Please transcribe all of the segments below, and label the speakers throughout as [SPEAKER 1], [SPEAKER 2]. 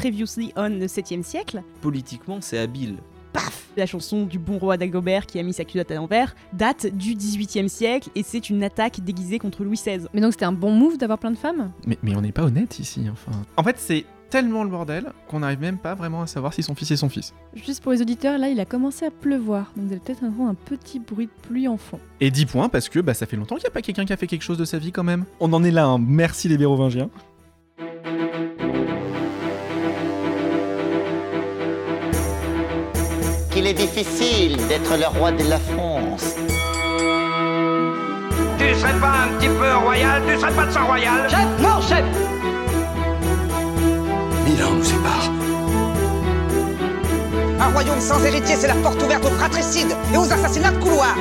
[SPEAKER 1] Previously on le 7e siècle.
[SPEAKER 2] Politiquement, c'est habile.
[SPEAKER 1] Paf La chanson du bon roi d'Agobert qui a mis sa culotte à l'envers date du 18e siècle et c'est une attaque déguisée contre Louis XVI.
[SPEAKER 3] Mais donc c'était un bon move d'avoir plein de femmes?
[SPEAKER 4] Mais, mais on n'est pas honnête ici, enfin. En fait, c'est tellement le bordel qu'on n'arrive même pas vraiment à savoir si son fils est son fils.
[SPEAKER 3] Juste pour les auditeurs, là il a commencé à pleuvoir, donc vous allez peut-être entendre un petit bruit de pluie en fond.
[SPEAKER 4] Et 10 points parce que bah, ça fait longtemps qu'il n'y a pas quelqu'un qui a fait quelque chose de sa vie quand même. On en est là, hein. merci les Mérovingiens.
[SPEAKER 5] Est difficile d'être le roi de la France.
[SPEAKER 6] Tu serais pas un petit peu royal Tu serais pas de sang royal
[SPEAKER 7] Chef Non, chef
[SPEAKER 8] Mille ans nous séparent.
[SPEAKER 7] Un royaume sans héritier, c'est la porte ouverte aux fratricides et aux assassinats de couloir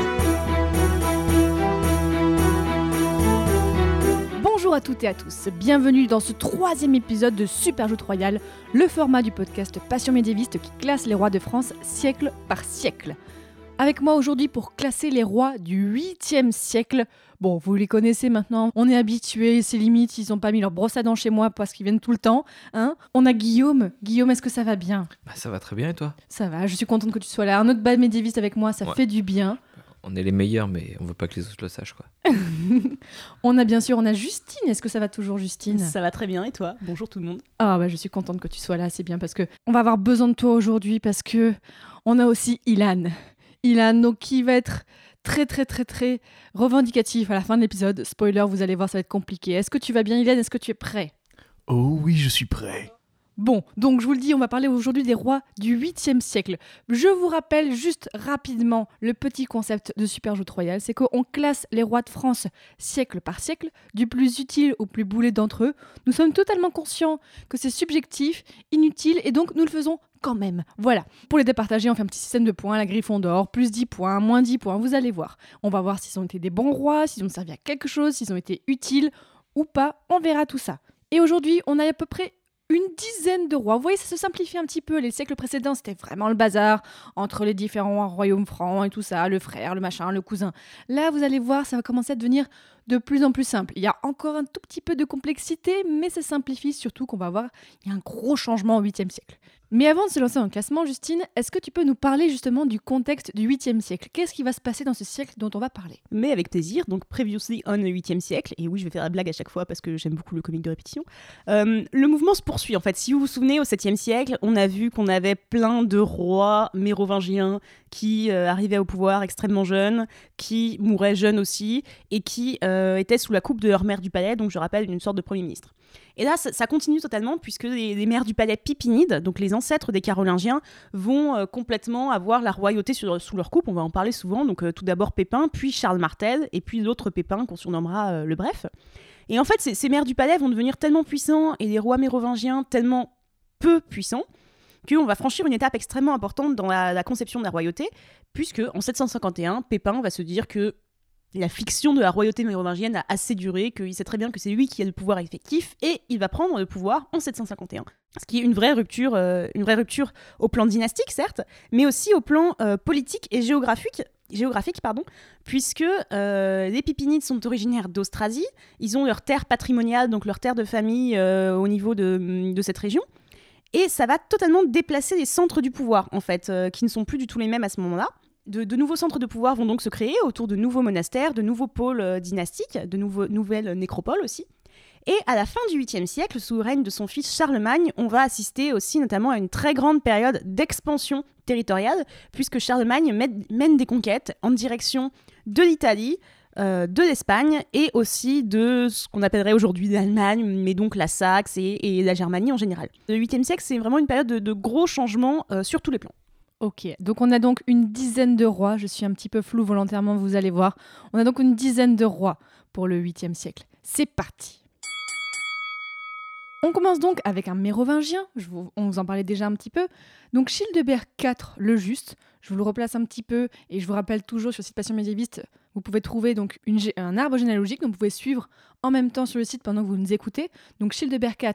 [SPEAKER 3] Bonjour à toutes et à tous, bienvenue dans ce troisième épisode de Super Joute Royal, le format du podcast Passion médiéviste qui classe les rois de France siècle par siècle. Avec moi aujourd'hui pour classer les rois du 8e siècle. Bon, vous les connaissez maintenant, on est habitués, c'est limite, ils n'ont pas mis leur brosse à dents chez moi parce qu'ils viennent tout le temps. Hein on a Guillaume. Guillaume, est-ce que ça va bien?
[SPEAKER 2] Bah, ça va très bien et toi?
[SPEAKER 3] Ça va, je suis contente que tu sois là. Un autre bas médiéviste avec moi, ça
[SPEAKER 2] Ouais.
[SPEAKER 3] fait du bien.
[SPEAKER 2] On est les meilleurs, mais on veut pas que les autres le sachent, quoi.
[SPEAKER 3] On a bien sûr, on a Justine. Est-ce que ça va toujours, Justine?
[SPEAKER 1] Ça va très bien et toi? Bonjour tout le monde.
[SPEAKER 3] Ah bah je suis contente que tu sois là, c'est bien parce que on va avoir besoin de toi aujourd'hui parce que on a aussi Ilan. Ilan donc qui va être très très très très revendicatif à la fin de l'épisode. Spoiler, vous allez voir, ça va être compliqué. Est-ce que tu vas bien Ilan? Est-ce que tu es prêt?
[SPEAKER 4] Oh oui, je suis prêt.
[SPEAKER 3] Bon, donc je vous le dis, on va parler aujourd'hui des rois du 8e siècle. Je vous rappelle juste rapidement le petit concept de Super Joute Royal, c'est qu'on classe les rois de France siècle par siècle, du plus utile au plus boulet d'entre eux. Nous sommes totalement conscients que c'est subjectif, inutile, et donc nous le faisons quand même. Voilà. Pour les départager, on fait un petit système de points, la griffon d'or, plus 10 points, moins 10 points, vous allez voir. On va voir s'ils ont été des bons rois, s'ils ont servi à quelque chose, s'ils ont été utiles ou pas, on verra tout ça. Et aujourd'hui, on a à peu près une dizaine de rois. Vous voyez, ça se simplifie un petit peu. Les siècles précédents, c'était vraiment le bazar entre les différents royaumes francs et tout ça, le frère, le machin, le cousin. Là, vous allez voir, ça va commencer à devenir de plus en plus simple. Il y a encore un tout petit peu de complexité, mais ça simplifie surtout qu'on va voir, il y a un gros changement au 8e siècle. Mais avant de se lancer le classement, Justine, est-ce que tu peux nous parler justement du contexte du 8e siècle? Qu'est-ce qui va se passer dans ce siècle dont on va parler?
[SPEAKER 1] Mais avec plaisir, donc Previously on le 8e siècle, et oui je vais faire la blague à chaque fois parce que j'aime beaucoup le comique de répétition, Euh, le mouvement se poursuit en fait. Si vous vous souvenez, au 7e siècle, on a vu qu'on avait plein de rois mérovingiens qui euh, arrivaient au pouvoir extrêmement jeunes, qui mouraient jeunes aussi, et qui euh, étaient sous la coupe de leur mère du palais, donc je rappelle une sorte de Premier ministre. Et là, ça, continue totalement puisque les, mères du palais Pipinides, donc les ancêtres des Carolingiens, vont euh, complètement avoir la royauté sous leur coupe. On va en parler souvent. Donc euh, tout d'abord Pépin, puis Charles Martel, et puis l'autre Pépin qu'on surnommera euh, le Bref. Et en fait, ces, mères du palais vont devenir tellement puissants et les rois mérovingiens tellement peu puissants qu'on va franchir une étape extrêmement importante dans la, la conception de la royauté, puisque en 751, Pépin va se dire que la fiction de la royauté mérovingienne a assez duré, qu'il sait très bien que c'est lui qui a le pouvoir effectif, et il va prendre le pouvoir en 751. Ce qui est une vraie rupture, euh, une vraie rupture au plan dynastique, certes, mais aussi au plan euh, politique et géographique, géographique pardon, puisque euh, les Pipinides sont originaires d'Austrasie, ils ont leur terre patrimoniale, donc leur terre de famille au niveau de, de cette région, et ça va totalement déplacer les centres du pouvoir, en fait, qui ne sont plus du tout les mêmes à ce moment-là. De, nouveaux centres de pouvoir vont donc se créer autour de nouveaux monastères, de nouveaux pôles euh, dynastiques, de nouvelles nécropoles aussi. Et à la fin du 8e siècle, sous le règne de son fils Charlemagne, on va assister aussi notamment à une très grande période d'expansion territoriale, puisque Charlemagne mène, des conquêtes en direction de l'Italie, euh, de l'Espagne et aussi de ce qu'on appellerait aujourd'hui l'Allemagne, mais donc la Saxe et, la Germanie en général. Le 8e siècle, c'est vraiment une période de, de gros changements euh, sur tous les plans.
[SPEAKER 3] Ok, donc on a donc une dizaine de rois. Je suis un petit peu flou volontairement, vous allez voir. On a donc une dizaine de rois pour le 8e siècle. C'est parti. On commence donc avec un mérovingien, on vous en parlait déjà un petit peu. Donc Childebert IV le Juste, je vous le replace un petit peu et je vous rappelle toujours sur le site Passion Médiéviste, vous pouvez trouver donc un arbre généalogique, donc vous pouvez suivre en même temps sur le site pendant que vous nous écoutez. Donc Childebert IV,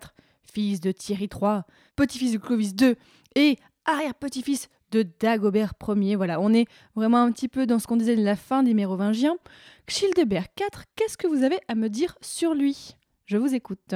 [SPEAKER 3] fils de Thierry III, petit-fils de Clovis II et arrière-petit-fils de Dagobert Ier. Voilà, on est vraiment un petit peu dans ce qu'on disait de la fin des Mérovingiens. Childebert IV, qu'est-ce que vous avez à me dire sur lui? Je vous écoute.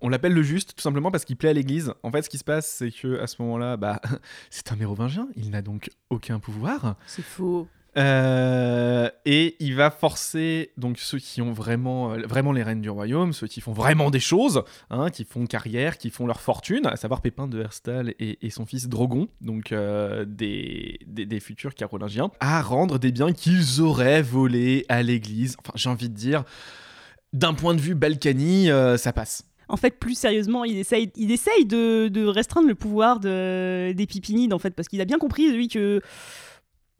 [SPEAKER 4] On l'appelle le juste, tout simplement parce qu'il plaît à l'église. En fait, ce qui se passe, c'est que à ce moment-là, bah, c'est un mérovingien, il n'a donc aucun pouvoir.
[SPEAKER 1] C'est faux.
[SPEAKER 4] Euh, et il va forcer donc ceux qui ont vraiment, euh, vraiment les rênes du royaume, ceux qui font vraiment des choses, hein, qui font carrière, qui font leur fortune, à savoir Pépin de Herstal et, son fils Drogon, donc euh, des, futurs carolingiens, à rendre des biens qu'ils auraient volés à l'église. Enfin, j'ai envie de dire, d'un point de vue Balkany, ça passe.
[SPEAKER 1] En fait, plus sérieusement, il essaye, il essaye de, restreindre le pouvoir de, des Pipinides, en fait, parce qu'il a bien compris, lui, que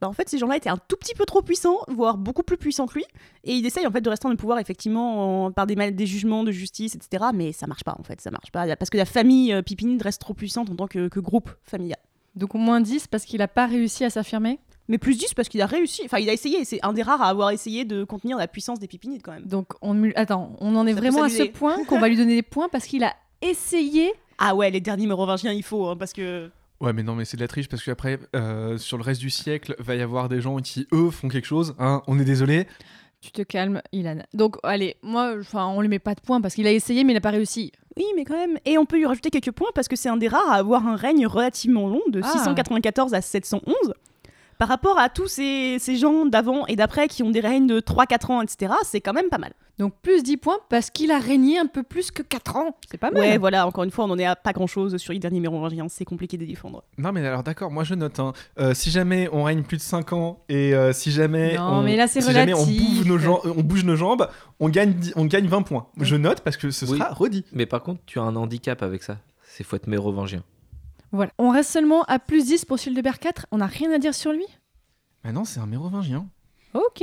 [SPEAKER 1] bah, en fait, ces gens-là étaient un tout petit peu trop puissants, voire beaucoup plus puissants que lui. Et il essaye en fait de restreindre le pouvoir effectivement en- par des, jugements de justice, etc. Mais ça marche pas en fait, ça marche pas. Parce que la famille euh, Pipinide reste trop puissante en tant que, que groupe familial.
[SPEAKER 3] Donc au moins 10 parce qu'il n'a pas réussi à s'affirmer?
[SPEAKER 1] Mais plus 10 parce qu'il a réussi, enfin il a essayé, c'est un des rares à avoir essayé de contenir la puissance des Pipinides quand même.
[SPEAKER 3] Donc on, attends, on en est
[SPEAKER 1] Ça
[SPEAKER 3] vraiment à ce point qu'on va lui donner des points parce qu'il a essayé.
[SPEAKER 1] Ah ouais, les derniers mérovingiens, il faut, hein, parce que...
[SPEAKER 4] Ouais, mais non, mais c'est de la triche parce qu'après, euh, sur le reste du siècle, va y avoir des gens qui, eux, font quelque chose. Hein, on est désolé.
[SPEAKER 3] Tu te calmes, Ilan. Donc allez, moi, enfin, on lui met pas de points parce qu'il a essayé mais il n'a pas réussi.
[SPEAKER 1] Oui, mais quand même. Et on peut lui rajouter quelques points parce que c'est un des rares à avoir un règne relativement long, de
[SPEAKER 3] Ah.
[SPEAKER 1] 694 à 711. Par rapport à tous ces, ces gens d'avant et d'après qui ont des règnes de 3-4 ans, etc., c'est quand même pas mal.
[SPEAKER 3] Donc plus 10 points parce qu'il a régné un peu plus que 4 ans. C'est pas mal.
[SPEAKER 1] Ouais, voilà, encore une fois, on en est à pas grand chose sur les derniers mérovingiens, c'est compliqué de défendre.
[SPEAKER 4] Non, mais alors d'accord, moi je note. hein. Euh, si jamais on règne plus de 5 ans et euh, si jamais,
[SPEAKER 3] Non,
[SPEAKER 4] on,
[SPEAKER 3] mais là, c'est
[SPEAKER 4] si jamais on, bouge nos jambes, on bouge nos jambes, on gagne, dix- on gagne 20 points. Je note parce que ce
[SPEAKER 2] Oui.
[SPEAKER 4] sera redit.
[SPEAKER 2] Mais par contre, tu as un handicap avec ça. C'est faut être mérovingien.
[SPEAKER 3] Voilà. On reste seulement à plus 10 pour Childebert 4. On n'a rien à dire sur lui?
[SPEAKER 4] Bah non, c'est un mérovingien.
[SPEAKER 3] Ok.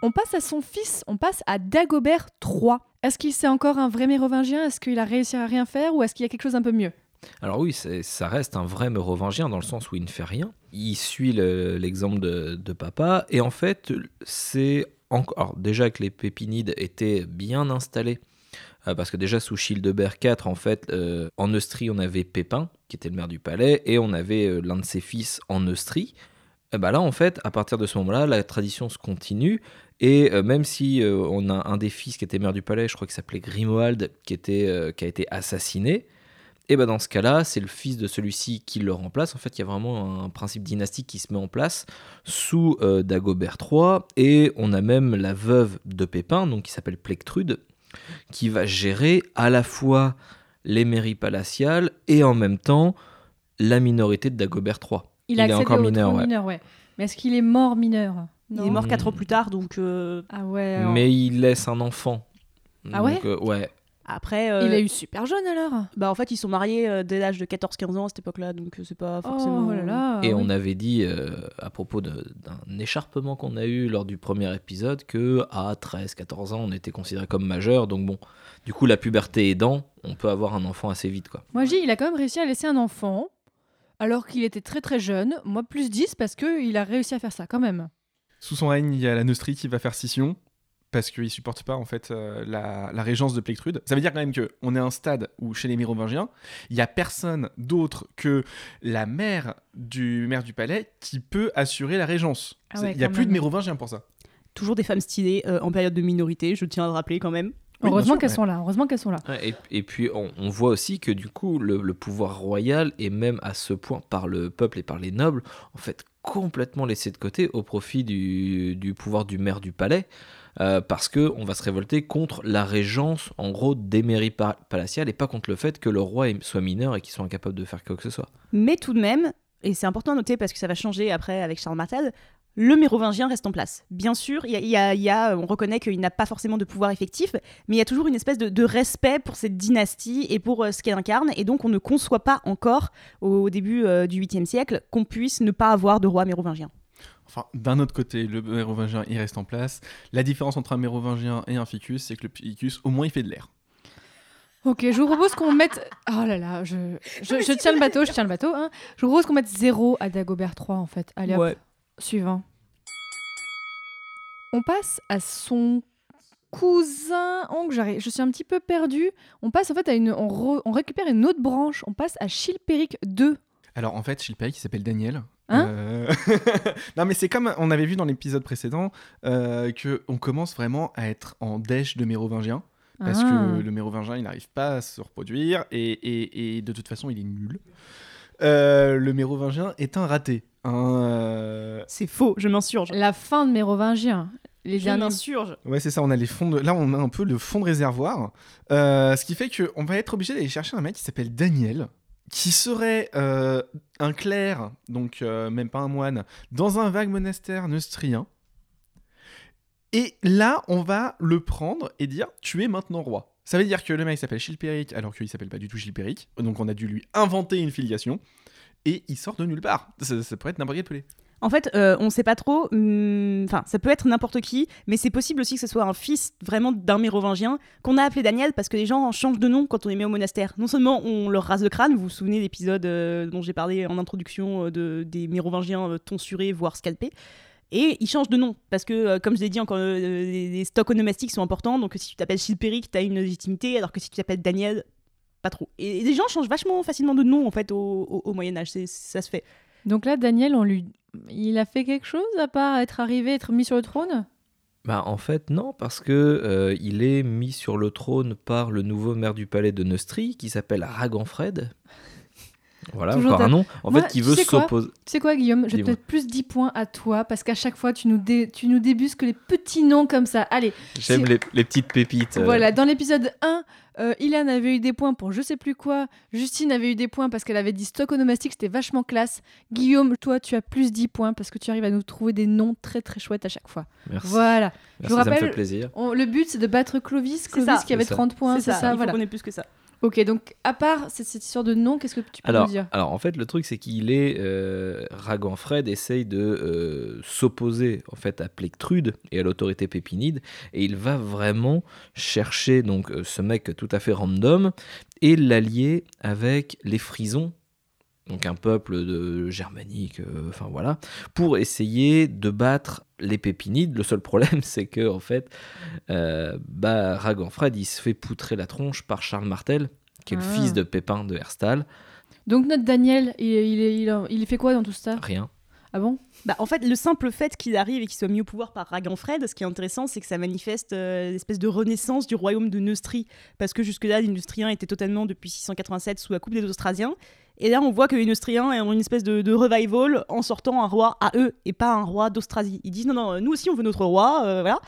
[SPEAKER 3] On passe à son fils, on passe à Dagobert III. Est-ce qu'il c'est encore un vrai mérovingien? Est-ce qu'il a réussi à rien faire ou est-ce qu'il y a quelque chose un peu mieux?
[SPEAKER 2] Alors oui, ça reste un vrai mérovingien dans le sens où il ne fait rien. Il suit le- l'exemple de, papa. Et en fait, c'est encore... Déjà que les Pépinides étaient bien installés, euh, parce que déjà sous Childebert IV, en fait, euh, en Neustrie, on avait Pépin, qui était le maire du palais, et on avait euh, l'un de ses fils en Neustrie. Et bah là, en fait, à partir de ce moment-là, la tradition se continue. Et euh, même si euh, on a un des fils qui était maire du palais, je crois qu'il s'appelait Grimoald, euh, qui a été assassiné, et ben dans ce cas-là, c'est le fils de celui-ci qui le remplace. En fait, il y a vraiment un principe dynastique qui se met en place sous Dagobert III. Et on a même la veuve de Pépin, donc qui s'appelle Plectrude, qui va gérer à la fois les mairies palatiales et en même temps la minorité de Dagobert III.
[SPEAKER 3] Il, a
[SPEAKER 2] Il est encore
[SPEAKER 3] au
[SPEAKER 2] mineur, ouais.
[SPEAKER 3] mineur, ouais. Mais est-ce qu'il est mort mineur?
[SPEAKER 1] Il est mort
[SPEAKER 2] Hmm.
[SPEAKER 1] 4 ans plus tard, donc euh,
[SPEAKER 3] Ah ouais. alors-
[SPEAKER 2] Mais il laisse un enfant.
[SPEAKER 3] Ah ouais
[SPEAKER 2] Donc, euh, Ouais.
[SPEAKER 1] après... euh,
[SPEAKER 3] Il a eu super jeune alors.
[SPEAKER 1] Bah en fait, ils sont mariés euh, dès l'âge de 14-15 ans à cette époque-là, donc c'est pas forcément...
[SPEAKER 3] Oh là là.
[SPEAKER 2] Et
[SPEAKER 3] oui.
[SPEAKER 2] on avait dit euh, à propos d'un écharpement qu'on a eu lors du premier épisode que à 13-14 ans on était considéré comme majeur. Donc bon, du coup la puberté aidant, on peut avoir un enfant assez vite quoi.
[SPEAKER 3] Moi, je dis, il a quand même réussi à laisser un enfant alors qu'il était très très jeune. Moi, plus 10 parce qu'il a réussi à faire ça quand même.
[SPEAKER 4] Sous son règne, il y a la Neustrie qui va faire scission parce qu'il supporte pas en fait euh, la, la régence de Plectrude. Ça veut dire quand même que on est à un stade où chez les Mérovingiens, il y a personne d'autre que la mère du maire du palais qui peut assurer la régence.
[SPEAKER 3] Ah
[SPEAKER 4] C'est-
[SPEAKER 3] ouais,
[SPEAKER 4] il y a plus de. Mérovingiens pour ça.
[SPEAKER 1] Toujours des femmes stylées euh, en période de minorité, je tiens à le rappeler quand même.
[SPEAKER 4] Oui,
[SPEAKER 3] heureusement qu'elles
[SPEAKER 4] ouais.
[SPEAKER 3] sont là. Heureusement qu'elles sont là.
[SPEAKER 2] Et, et puis on, on voit aussi que du coup le, le pouvoir royal est même à ce point par le peuple et par les nobles en fait complètement laissé de côté au profit du, du pouvoir du maire du palais. euh, parce que on va se révolter contre la régence en gros des mairies pa- palatiales et pas contre le fait que le roi soit mineur et qu'il soit incapable de faire quoi que ce soit.
[SPEAKER 1] Mais tout de même, et c'est important à noter parce que ça va changer après avec Charles Martel, le mérovingien reste en place. Bien sûr, il y a, il y a- il y a- on reconnaît qu'il n'a pas forcément de pouvoir effectif, mais il y a toujours une espèce de, de respect pour cette dynastie et pour euh, ce qu'elle incarne, et donc on ne conçoit pas encore, au début euh, du 8e siècle, qu'on puisse ne pas avoir de roi mérovingien.
[SPEAKER 4] Enfin, d'un autre côté, le mérovingien il reste en place. La différence entre un mérovingien et un ficus, c'est que le ficus, au moins, il fait de l'air.
[SPEAKER 3] Ok, je vous propose qu'on mette. Oh là là, je, je, je tiens le bateau, je tiens le bateau. Hein. Je vous propose qu'on mette 0 à Dagobert 3 en fait. Allez hop, suivant. On passe à son cousin oncle. j'arrive- Je suis un petit peu perdue. On passe en fait à une. On, re- on récupère une autre branche. On passe à Chilpéric 2.
[SPEAKER 4] Alors en fait, Chilpéric, il s'appelle Daniel.
[SPEAKER 3] Hein
[SPEAKER 4] Euh, non mais c'est comme on avait vu dans l'épisode précédent euh, que on commence vraiment à être en dèche de mérovingiens Parce
[SPEAKER 3] Ah.
[SPEAKER 4] que le mérovingien, il n'arrive pas à se reproduire et, et- et de toute façon, il est nul. Euh, le mérovingien est un raté. Un, euh,
[SPEAKER 1] C'est faux, je m'insurge.
[SPEAKER 3] La fin de Mérovingien. Les
[SPEAKER 1] Je
[SPEAKER 3] derniers.
[SPEAKER 1] m'insurge.
[SPEAKER 4] Ouais, c'est ça, on a les fonds de... Là, on a un peu le fond de réservoir. Euh, ce qui fait qu'on va être obligé d'aller chercher un mec qui s'appelle Daniel, qui serait euh, un clerc, donc euh, même pas un moine, dans un vague monastère neustrien. Et là, on va le prendre et dire Tu es maintenant roi. Ça veut dire que le mec s'appelle Chilpéric, alors qu'il s'appelle pas du tout Chilpéric. Donc on a dû lui inventer une filiation. Et il sort de nulle part. Ça, ça pourrait être n'importe quel pelé.
[SPEAKER 1] En fait, euh, on sait pas trop. hum, Enfin, ça peut être n'importe qui, mais c'est possible aussi que ce soit un fils vraiment d'un mérovingien qu'on a appelé Daniel parce que les gens changent de nom quand on les met au monastère. Non seulement on leur rase le crâne, vous vous souvenez de l'épisode euh, dont j'ai parlé en introduction euh, de, des mérovingiens tonsurés, voire scalpés. Et ils changent de nom parce que, euh, comme je l'ai dit encore, euh, les, les stocks onomastiques sont importants. Donc, si tu t'appelles Chilpéric, t'as une légitimité, alors que si tu t'appelles Daniel, pas trop. Et, les gens changent vachement facilement de nom en fait au, au- au Moyen Âge. C'est- Ça se fait.
[SPEAKER 3] Donc là, Daniel, on lui... il a fait quelque chose à part être arrivé, être mis sur le trône?
[SPEAKER 2] Bah en fait non parce que euh, il est mis sur le trône par le nouveau maire du palais de Neustrie qui s'appelle Raganfred. Voilà
[SPEAKER 3] Toujours
[SPEAKER 2] encore un nom en
[SPEAKER 3] Moi,
[SPEAKER 2] fait qui veut s'opposer.
[SPEAKER 3] Tu sais quoi, Guillaume? Je vais peut-être plus 10 points à toi parce qu'à chaque fois, tu nous, dé- tu nous débusques les petits noms comme ça. Allez,
[SPEAKER 2] J'aime les, les petites pépites. euh,
[SPEAKER 3] Voilà, dans l'épisode 1, euh, Ilan avait eu des points pour je sais plus quoi. Justine avait eu des points parce qu'elle avait dit stock onomastique, c'était vachement classe. Guillaume, toi, tu as plus 10 points parce que tu arrives à nous trouver des noms très très chouettes à chaque fois.
[SPEAKER 2] Merci.
[SPEAKER 3] Voilà.
[SPEAKER 2] Merci,
[SPEAKER 3] vous
[SPEAKER 2] ça me
[SPEAKER 3] rappelle-
[SPEAKER 2] fait plaisir.
[SPEAKER 3] On- le but, c'est de battre Clovis. Clovis
[SPEAKER 1] ça.
[SPEAKER 3] qui avait
[SPEAKER 2] C'est ça.
[SPEAKER 3] 30 points, c'est ça,
[SPEAKER 1] il faut
[SPEAKER 3] voilà.
[SPEAKER 1] qu'on ait plus que ça.
[SPEAKER 3] Ok, donc à part cette, cette histoire de nom, qu'est-ce que tu peux
[SPEAKER 2] Alors,
[SPEAKER 3] nous dire?
[SPEAKER 2] alors en fait le truc c'est qu'il est euh, Raganfred essaye de euh, s'opposer en fait à Plectrude et à l'autorité pépinide et il va vraiment chercher donc euh, ce mec tout à fait random et l'allier avec les Frisons donc un peuple de germanique euh, enfin voilà pour essayer de battre les pépinides le seul problème c'est que en fait euh, bah Raganfred il se fait poutrer la tronche par Charles Martel qui est le
[SPEAKER 3] Ah.
[SPEAKER 2] fils de Pépin de Herstal
[SPEAKER 3] Donc notre Daniel, il, il, est- il, il fait quoi dans tout ça?
[SPEAKER 2] Rien
[SPEAKER 3] Ah bon?
[SPEAKER 1] Bah, en fait, le simple fait qu'il arrive et qu'il soit mis au pouvoir par Raganfred, ce qui est intéressant, c'est que ça manifeste euh, l'espèce de renaissance du royaume de Neustrie. Parce que jusque-là, les Neustriens étaient totalement, depuis 687, sous la coupe des Austrasiens. Et là, on voit que les Neustriens ont une espèce de, de revival en sortant un roi à eux et pas un roi d'Austrasie. Ils disent non, non, nous aussi, on veut notre roi, euh, voilà.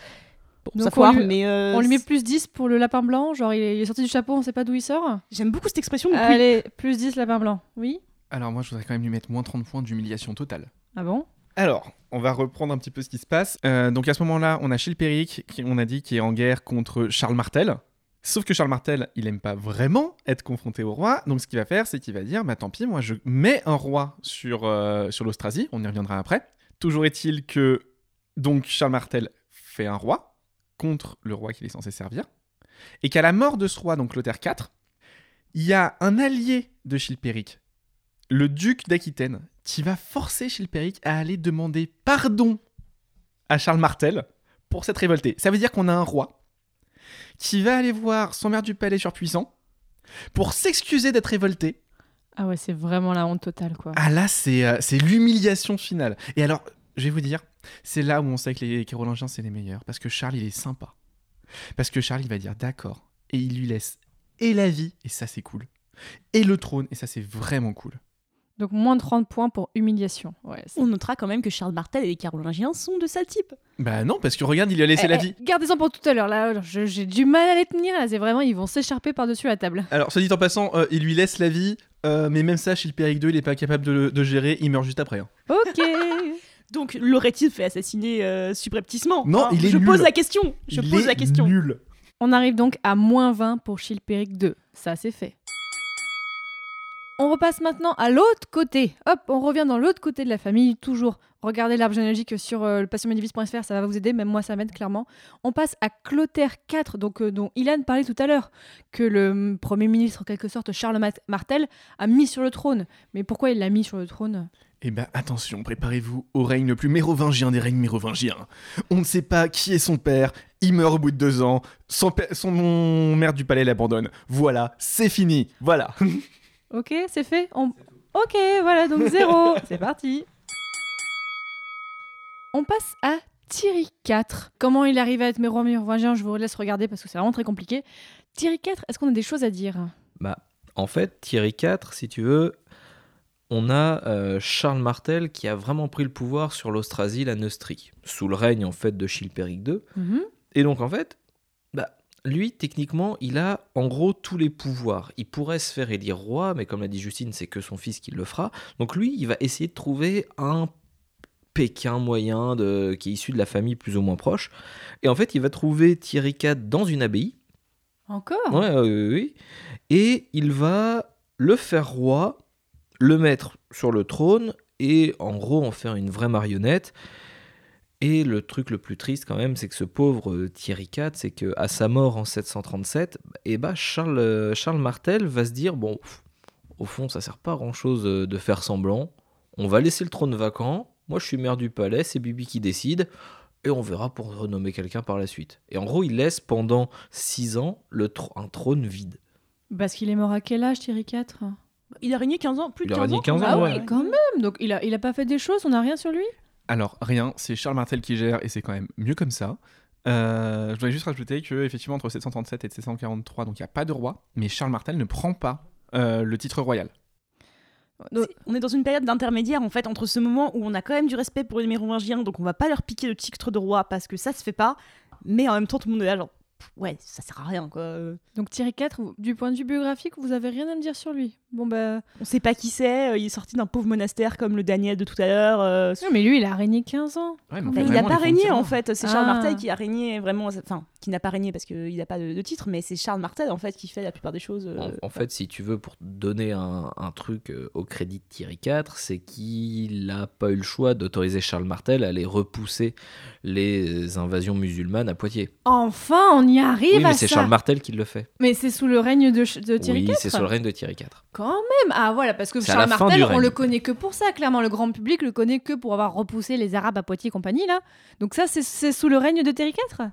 [SPEAKER 1] Bon,
[SPEAKER 3] Donc,
[SPEAKER 1] ça
[SPEAKER 3] on
[SPEAKER 1] foire,
[SPEAKER 3] lui-
[SPEAKER 1] mais euh,
[SPEAKER 3] On lui met plus 10 pour le lapin blanc Genre il est, il est sorti du chapeau, on sait pas d'où il sort
[SPEAKER 1] j'aime beaucoup cette expression. oui.
[SPEAKER 3] Allez, plus 10 lapin blanc. Oui?
[SPEAKER 4] Alors moi, je voudrais quand même lui mettre moins 30 points d'humiliation totale.
[SPEAKER 3] Ah bon?
[SPEAKER 4] Alors, on va reprendre un petit peu ce qui se passe. Euh, donc à ce moment-là, on a Chilpéric, qui on a dit, qui est en guerre contre Charles Martel. Sauf que Charles Martel, il aime pas vraiment être confronté au roi. Donc ce qu'il va faire, c'est qu'il va dire, bah tant pis, moi je mets un roi sur, euh, l'Austrasie. On y reviendra après. Toujours est-il que donc Charles Martel fait un roi contre le roi qu'il est censé servir. Et qu'à la mort de ce roi, donc Clotaire IV, il y a un allié de Chilpéric, le duc d'Aquitaine, qui va forcer Chilpéric à aller demander pardon à Charles Martel pour s'être révolté. Ça veut dire qu'on a un roi qui va aller voir son maire du palais surpuissant pour s'excuser d'être révolté.
[SPEAKER 3] Ah ouais, c'est vraiment la honte totale quoi.
[SPEAKER 4] Ah là, c'est euh, c'est l'humiliation finale. Et alors, je vais vous dire, c'est là où on sait que les Carolingiens, c'est les meilleurs. Parce que Charles, il est sympa. Parce que Charles, il va dire d'accord. Et il lui laisse et la vie, et ça, c'est cool. Et le trône, et ça, c'est vraiment cool.
[SPEAKER 3] Donc moins de 30 points pour humiliation. Ouais,
[SPEAKER 1] On notera quand même que Charles Martel et les Carolingiens sont de sale type.
[SPEAKER 4] Bah non, parce que regarde, il lui a laissé
[SPEAKER 3] Eh,
[SPEAKER 4] la
[SPEAKER 3] eh,
[SPEAKER 4] vie.
[SPEAKER 3] Gardez-en pour tout à l'heure. Là, je- j'ai du mal à les tenir. Là, c'est vraiment, ils vont s'écharper par-dessus la table.
[SPEAKER 4] Alors, soit dit en passant, euh, il lui laisse la vie, euh, mais même ça, Chilpéric II, il est pas capable de, de gérer, il meurt juste après. hein.
[SPEAKER 3] Ok.
[SPEAKER 1] Donc, l'aurait-il fait assassiner euh, subrepticement?
[SPEAKER 4] Non,
[SPEAKER 1] Hein,
[SPEAKER 4] il est
[SPEAKER 1] Je
[SPEAKER 4] nul.
[SPEAKER 1] pose la question. Je
[SPEAKER 4] Il
[SPEAKER 1] pose
[SPEAKER 4] est
[SPEAKER 1] la question.
[SPEAKER 4] Nul.
[SPEAKER 3] On arrive donc à moins 20 pour Chilpéric 2. Ça, c'est fait. On repasse maintenant à l'autre côté. Hop, on revient dans l'autre côté de la famille. Toujours, regardez l'arbre généalogique sur euh, le ça va vous aider, même moi ça m'aide clairement. On passe à Clotaire IV, donc, euh, dont Ilan parlait tout à l'heure, que le hum, Premier ministre, en quelque sorte, Charles Martel, a mis sur le trône. Mais pourquoi il l'a mis sur le trône?
[SPEAKER 4] Eh ben attention, préparez-vous au règne le plus mérovingien des règnes mérovingiens. On ne sait pas qui est son père, il meurt au bout de deux ans, son, son maire du palais l'abandonne. Voilà, c'est fini, voilà.
[SPEAKER 3] Ok, c'est fait On- Ok, voilà, donc zéro. c'est parti. On passe à Thierry IV. Comment il arrive à être roi mérovingien Je vous laisse regarder parce que c'est vraiment très compliqué. Thierry IV, est-ce qu'on a des choses à dire?
[SPEAKER 2] Bah, en fait, Thierry IV, si tu veux, on a euh, Charles Martel qui a vraiment pris le pouvoir sur l'Austrasie, la Neustrie, sous le règne en fait de Chilpéric II.
[SPEAKER 3] Mhm.
[SPEAKER 2] Et donc en fait, lui techniquement, il a en gros tous les pouvoirs. Il pourrait se faire élire roi, mais comme l'a dit Justine, c'est que son fils qui le fera. Donc lui, il va essayer de trouver un Pékin moyen de, qui est issu de la famille plus ou moins proche. Et en fait, il va trouver Thierry IV dans une abbaye.
[SPEAKER 3] Encore?
[SPEAKER 2] Ouais, oui, oui. Et il va le faire roi, le mettre sur le trône et en gros en faire une vraie marionnette. Et le truc le plus triste quand même, c'est que ce pauvre euh, Thierry IV, c'est que à sa mort en 737, et bah Charles, euh, Charles Martel va se dire bon, pff, au fond, ça sert pas à grand chose de faire semblant. On va laisser le trône vacant. Moi, je suis maire du palais, c'est Bibi qui décide. Et on verra pour renommer quelqu'un par la suite. Et en gros, il laisse pendant six ans le tr- un trône vide.
[SPEAKER 3] Parce qu'il est mort à quel âge, Thierry IV
[SPEAKER 1] Il a régné 15 ans, plus de
[SPEAKER 2] Il a
[SPEAKER 1] 15
[SPEAKER 2] régné
[SPEAKER 1] ans.
[SPEAKER 2] 15 ans,
[SPEAKER 3] Ah
[SPEAKER 2] ouais.
[SPEAKER 3] oui, quand même Donc il a, il a pas fait des choses, on n'a rien sur lui?
[SPEAKER 4] Alors, rien, c'est Charles Martel qui gère et c'est quand même mieux comme ça. Euh, je voudrais juste rajouter que effectivement entre 737 et 743, donc il n'y a pas de roi, mais Charles Martel ne prend pas euh, le titre royal.
[SPEAKER 1] On est dans une période d'intermédiaire en fait entre ce moment où on a quand même du respect pour les mérovingiens, donc on va pas leur piquer le titre de roi parce que ça se fait pas, mais en même temps tout le monde est là ouais ça sert à rien quoi.
[SPEAKER 3] Donc Thierry IV, vous- du point de vue biographique, vous avez rien à me dire sur lui Bon bah...
[SPEAKER 1] On sait pas qui c'est, euh, il est sorti d'un pauvre monastère comme le Daniel de tout à l'heure. euh,
[SPEAKER 3] Non mais lui, il a régné 15 ans.
[SPEAKER 4] Ouais, mais
[SPEAKER 1] Bah,
[SPEAKER 4] enfin,
[SPEAKER 1] il n'a
[SPEAKER 4] vraiment,
[SPEAKER 1] pas
[SPEAKER 4] les
[SPEAKER 1] régné en fait, c'est Charles
[SPEAKER 3] Ah.
[SPEAKER 1] Martel qui a régné vraiment, enfin qui n'a pas régné parce qu'il n'a pas de, de titre, mais c'est Charles Martel en fait qui fait la plupart des choses. euh,
[SPEAKER 2] En, en fait, si tu veux, pour te donner un, un truc euh, au crédit de Thierry IV, c'est qu'il n'a pas eu le choix d'autoriser Charles Martel à aller repousser les invasions musulmanes à Poitiers.
[SPEAKER 3] Enfin, on y arrive
[SPEAKER 2] Oui, mais c'est Charles Martel qui le fait.
[SPEAKER 3] Mais c'est sous le règne de, Thierry
[SPEAKER 2] Oui,
[SPEAKER 3] IV
[SPEAKER 2] c'est sur le règne de Thierry IV.
[SPEAKER 3] Quand même Ah voilà, parce que Charles Martel, on le connaît que pour ça, clairement. Le grand public le connaît que pour avoir repoussé les Arabes à Poitiers et compagnie, là. Donc ça, c'est sous le règne de Thierry IV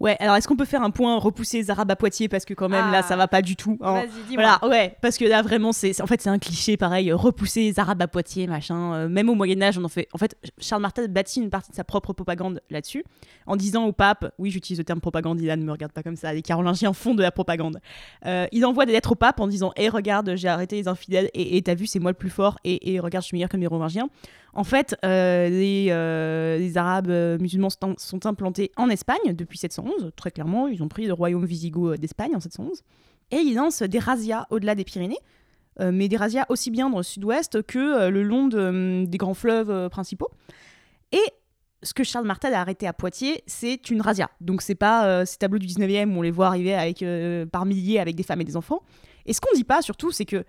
[SPEAKER 1] Ouais, alors est-ce qu'on peut faire un point repousser les Arabes à Poitiers parce que quand même là ça va pas du tout. hein.
[SPEAKER 3] Vas-y, dis-moi.
[SPEAKER 1] Voilà, ouais, parce que là vraiment c'est en fait c'est un cliché pareil, euh, repousser les Arabes à Poitiers, machin. euh, même au Moyen Âge, on en fait. En fait, Charles Martel bâtit une partie de sa propre propagande là-dessus, en disant au pape, oui j'utilise le terme propagande, Ilan ne me regarde pas comme ça, les Carolingiens font de la propagande. Euh, il envoie des lettres au pape en disant, hé regarde, j'ai arrêté les infidèles et t'as vu c'est moi le plus fort et, et regarde je suis meilleur que les Mérovingiens. En fait, euh, les, euh, les Arabes euh, musulmans sont, implantés en Espagne depuis 711, très clairement. Ils ont pris le royaume wisigoth d'Espagne en 711. Et ils lancent des razzias au-delà des Pyrénées, mais des razzias aussi bien dans le sud-ouest que le long hum, des grands fleuves principaux. Et ce que Charles Martel a arrêté à Poitiers, c'est une razzia. Donc c'est pas ces tableaux du 19e où on les voit arriver avec, par milliers avec des femmes et des enfants. Et ce qu'on dit pas surtout, c'est que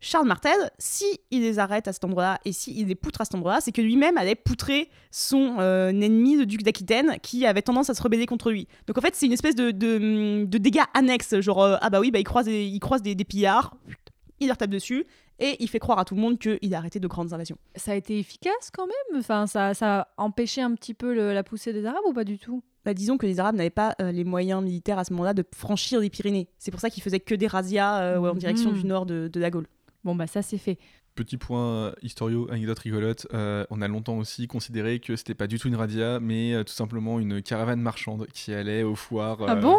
[SPEAKER 1] Charles Martel, si il les arrête à cet endroit-là et si il les poutre à cet endroit-là, c'est que lui-même allait poutrer son euh, ennemi, le duc d'Aquitaine, qui avait tendance à se rebeller contre lui. Donc en fait, c'est une espèce de, de, de dégâts annexes, genre euh, ah bah oui, bah il croise des, il croise des, des pillards, il leur tape dessus et il fait croire à tout le monde qu'il a arrêté de grandes invasions.
[SPEAKER 3] Ça a été efficace quand même? Enfin, ça, ça a empêché un petit peu le- la poussée des Arabes ou pas du tout?
[SPEAKER 1] Bah, disons que les Arabes n'avaient pas euh, les moyens militaires à ce moment-là de franchir les Pyrénées. C'est pour ça qu'ils faisaient que des razzias euh, en direction du nord de, de la Gaule.
[SPEAKER 3] Bon bah ça c'est fait.
[SPEAKER 4] Petit point euh, historio, anecdote rigolote. euh, on a longtemps aussi considéré que c'était pas du tout une radia, mais euh, tout simplement une caravane marchande qui allait aux foires.
[SPEAKER 3] Ah bon?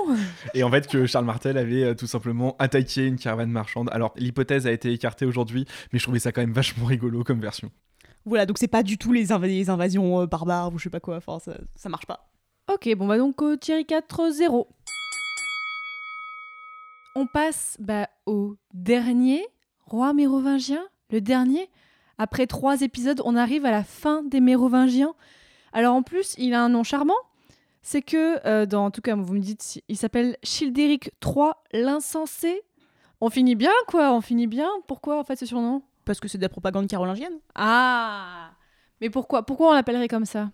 [SPEAKER 4] Et en fait, que Charles Martel avait euh, tout simplement attaqué une caravane marchande. Alors, l'hypothèse a été écartée aujourd'hui, mais je trouvais ça quand même vachement rigolo comme version.
[SPEAKER 1] Voilà, donc c'est pas du tout les, inv- les invasions euh, barbares ou je sais pas quoi. Enfin, ça, ça marche pas.
[SPEAKER 3] Ok, bon bah donc euh, Thierry 4-0. On passe bah, au dernier roi mérovingien, le dernier. Après trois épisodes, on arrive à la fin des mérovingiens. Alors en plus, il a un nom charmant. C'est que, euh, dans, en tout cas, vous me dites, il s'appelle Childéric III l'Insensé. On finit bien, quoi, on finit bien. Pourquoi, en fait, ce surnom?
[SPEAKER 1] Parce que c'est de la propagande carolingienne.
[SPEAKER 3] Ah Mais pourquoi Pourquoi on l'appellerait comme ça?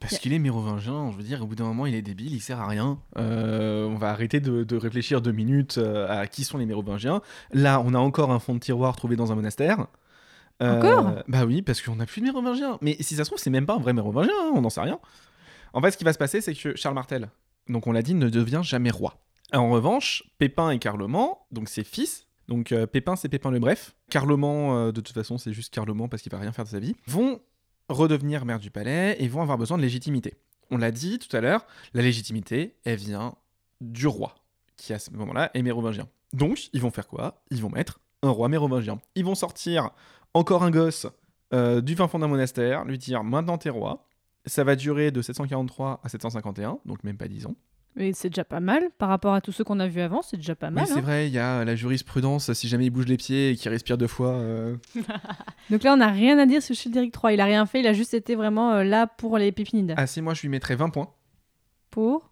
[SPEAKER 4] Parce qu'il est mérovingien, je veux dire, au bout d'un moment, il est débile, il sert à rien. Euh, on va arrêter de, de réfléchir deux minutes euh, à qui sont les mérovingiens. Là, on a encore un fond de tiroir trouvé dans un monastère. Euh,
[SPEAKER 3] Encore?
[SPEAKER 4] Bah oui, parce qu'on n'a plus de mérovingiens. Mais si ça se trouve, c'est même pas un vrai mérovingien, hein, on n'en sait rien. En fait, ce qui va se passer, c'est que Charles Martel, donc on l'a dit, ne devient jamais roi. En revanche, Pépin et Carloman, donc ses fils, donc euh, Pépin c'est Pépin le Bref, Carloman euh, de toute façon c'est juste Carloman parce qu'il va rien faire de sa vie, vont redevenir maire du palais et vont avoir besoin de légitimité. On l'a dit tout à l'heure, la légitimité, elle vient du roi, qui à ce moment-là est mérovingien. Donc, ils vont faire quoi? Ils vont mettre un roi mérovingien. Ils vont sortir encore un gosse euh, du fin fond d'un monastère, lui dire maintenant t'es roi. Ça va durer de 743 à 751, donc même pas 10 ans.
[SPEAKER 3] Mais c'est déjà pas mal par rapport à tous ceux qu'on a vus avant, c'est déjà pas mal.
[SPEAKER 4] Oui, c'est
[SPEAKER 3] hein.
[SPEAKER 4] vrai, il y a la jurisprudence, si jamais il bouge les pieds et qu'il respire deux fois. euh,
[SPEAKER 3] Donc là, on n'a rien à dire sur Childéric III. Il a rien fait, il a juste été vraiment euh, là pour les pépinides.
[SPEAKER 4] Ah si, moi je lui mettrais 20 points.
[SPEAKER 3] Pour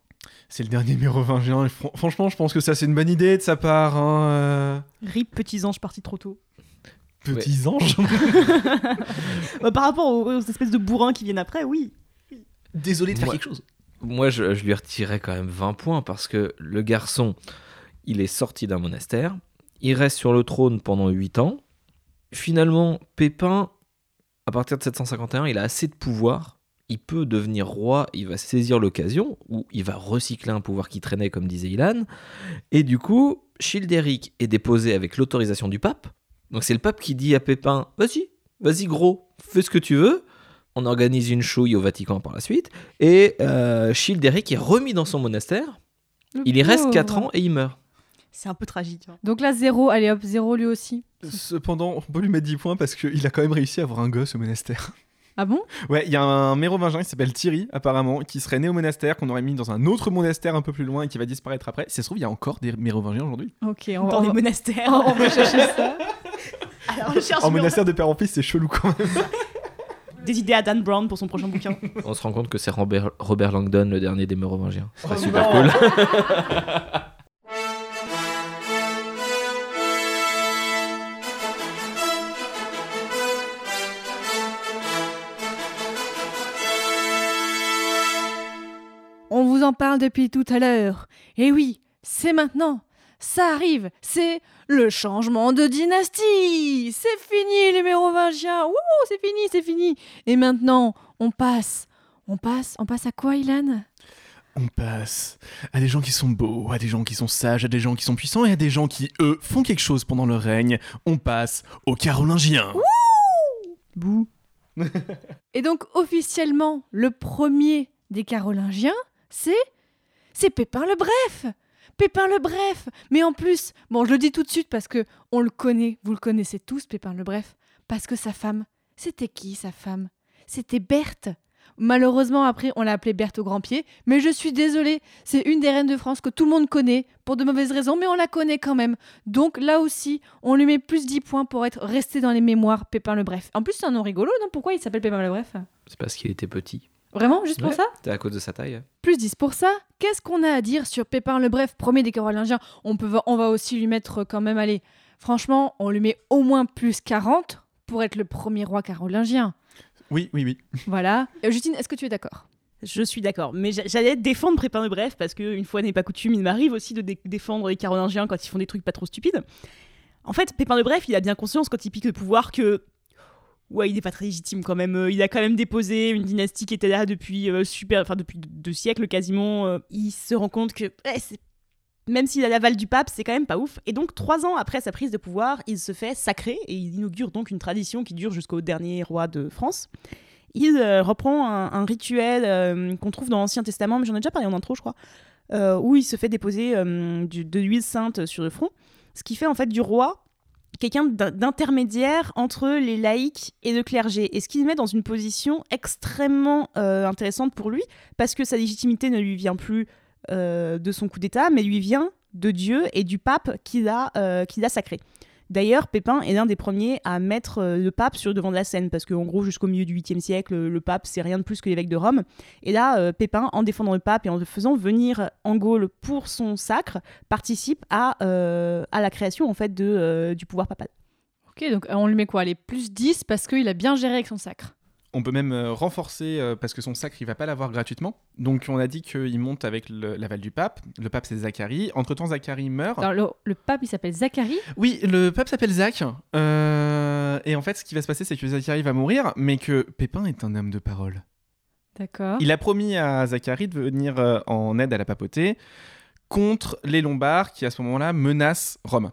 [SPEAKER 4] C'est le dernier mérovingien. et fran- franchement, je pense que ça c'est une bonne idée de sa part. hein, euh.
[SPEAKER 1] Rip, petits anges partis trop tôt.
[SPEAKER 4] Petits anges.
[SPEAKER 1] Bah, par rapport aux, aux espèces de bourrins qui viennent après, oui.
[SPEAKER 4] Désolé de faire
[SPEAKER 2] Ouais.
[SPEAKER 4] quelque chose.
[SPEAKER 2] Moi, je, lui retirais quand même 20 points parce que le garçon, il est sorti d'un monastère, il reste sur le trône pendant 8 ans. Finalement, Pépin, à partir de 751, il a assez de pouvoir. Il peut devenir roi, il va saisir l'occasion, ou il va recycler un pouvoir qui traînait, comme disait Ilan. Et du coup, Childéric est déposé avec l'autorisation du pape. Donc c'est le pape qui dit à Pépin Vas-y, vas-y gros, fais ce que tu veux. On organise une chouille au Vatican par la suite. Et euh, Childéric est remis dans son monastère.
[SPEAKER 3] Le
[SPEAKER 2] Il y reste
[SPEAKER 3] pauvre.
[SPEAKER 2] 4 ans et il meurt.
[SPEAKER 1] C'est un peu tragique. hein.
[SPEAKER 3] Donc là, zéro, allez hop, zéro lui aussi.
[SPEAKER 4] Cependant, on peut lui mettre 10 points parce qu'il a quand même réussi à avoir un gosse au monastère.
[SPEAKER 3] Ah bon?
[SPEAKER 4] Ouais, il y a un mérovingien qui s'appelle Thierry, apparemment, qui serait né au monastère, qu'on aurait mis dans un autre monastère un peu plus loin et qui va disparaître après. Si ça se trouve, il y a encore des mérovingiens aujourd'hui.
[SPEAKER 3] Ok, on,
[SPEAKER 1] Dans
[SPEAKER 3] on
[SPEAKER 1] les monastères.
[SPEAKER 3] on va chercher ça.
[SPEAKER 1] À la recherche
[SPEAKER 4] En monastère de père en fils, c'est chelou quand même.
[SPEAKER 1] Des idées à Dan Brown pour son prochain bouquin.
[SPEAKER 2] On se rend compte que c'est Robert, Robert Langdon, le dernier des Mérovingiens. Ce serait
[SPEAKER 4] Oh
[SPEAKER 2] super cool.
[SPEAKER 3] On vous en parle depuis tout à l'heure. Et oui, c'est maintenant. Ça arrive. C'est le changement de dynastie. C'est fini les Mérovingiens. Wouh, c'est fini, c'est fini. Et maintenant, on passe. On passe. On passe à quoi, Ilan?
[SPEAKER 4] On passe à des gens qui sont beaux, à des gens qui sont sages, à des gens qui sont puissants et à des gens qui, eux, font quelque chose pendant leur règne. On passe aux Carolingiens.
[SPEAKER 1] Bouh.
[SPEAKER 3] Et donc, officiellement, le premier des Carolingiens, c'est. C'est Pépin le Bref Pépin le Bref Mais en plus, bon, je le dis tout de suite parce que on le connaît, vous le connaissez tous, Pépin le Bref, parce que sa femme, c'était qui sa femme? C'était Berthe Malheureusement, après, on l'a appelée Berthe au grand pied, mais je suis désolée, c'est une des reines de France que tout le monde connaît, pour de mauvaises raisons, mais on la connaît quand même. Donc là aussi, on lui met plus 10 points pour être resté dans les mémoires, Pépin le Bref. En plus, c'est un nom rigolo, non? Pourquoi il s'appelle Pépin le Bref?
[SPEAKER 2] C'est parce qu'il était petit.
[SPEAKER 3] Vraiment Juste pour
[SPEAKER 2] Ouais.
[SPEAKER 3] ça
[SPEAKER 2] à cause de sa taille.
[SPEAKER 3] Plus 10 pour ça. Qu'est-ce qu'on a à dire sur Pépin le Bref, premier des Carolingiens on, peut, on va aussi lui mettre quand même, allez, franchement, on lui met au moins plus 40 pour être le premier roi carolingien.
[SPEAKER 4] Oui, oui, oui.
[SPEAKER 3] Voilà. Euh, Justine, est-ce que tu es d'accord?
[SPEAKER 1] Je suis d'accord, mais j'a- j'allais défendre Pépin le Bref parce que une fois n'est pas coutume, il m'arrive aussi de dé- défendre les Carolingiens quand ils font des trucs pas trop stupides. En fait, Pépin le Bref, il a bien conscience quand il pique le pouvoir que ouais, il est pas très légitime quand même. Euh, Il a quand même déposé une dynastie qui était là depuis euh, super, enfin depuis deux siècles quasiment. Euh, Il se rend compte que même s'il a l'aval du pape, c'est quand même pas ouf. Et donc trois ans après sa prise de pouvoir, il se fait sacrer et il inaugure donc une tradition qui dure jusqu'au dernier roi de France il reprend un, rituel qu'on trouve dans l'Ancien Testament, mais j'en ai déjà parlé en intro, je crois, où il se fait déposer de l'huile sainte sur le front, ce qui fait en fait du roi quelqu'un d'in- d'intermédiaire entre les laïcs et le clergé, et ce qui le met dans une position extrêmement euh, intéressante pour lui, parce que sa légitimité ne lui vient plus euh, de son coup d'État, mais lui vient de Dieu et du pape qu'il a, euh, qu'il a sacré. D'ailleurs, Pépin est l'un des premiers à mettre euh, le pape sur le devant de la scène, parce qu'en gros, jusqu'au milieu du 8e siècle, le pape, c'est rien de plus que l'évêque de Rome. Et là, euh, Pépin, en défendant le pape et en le faisant venir en Gaule pour son sacre, participe à, euh, à la création en fait de, du pouvoir papal.
[SPEAKER 3] Ok, donc on lui met quoi? Les plus 10 parce qu'il a bien géré avec son sacre.
[SPEAKER 4] On peut même euh, renforcer euh, parce que son sacre, il va pas l'avoir gratuitement. Donc on a dit qu'il monte avec l'aval du pape. Le pape, c'est Zacharie. Entre-temps, Zacharie meurt.
[SPEAKER 3] Alors, le, le pape, il s'appelle Zacharie?
[SPEAKER 4] Oui, le pape s'appelle Zach. Euh, et en fait, ce qui va se passer, c'est que Zacharie va mourir, mais que Pépin est un homme de parole.
[SPEAKER 3] D'accord.
[SPEAKER 4] Il a promis à Zacharie de venir en aide à la papauté contre les Lombards qui, à ce moment-là, menacent Rome.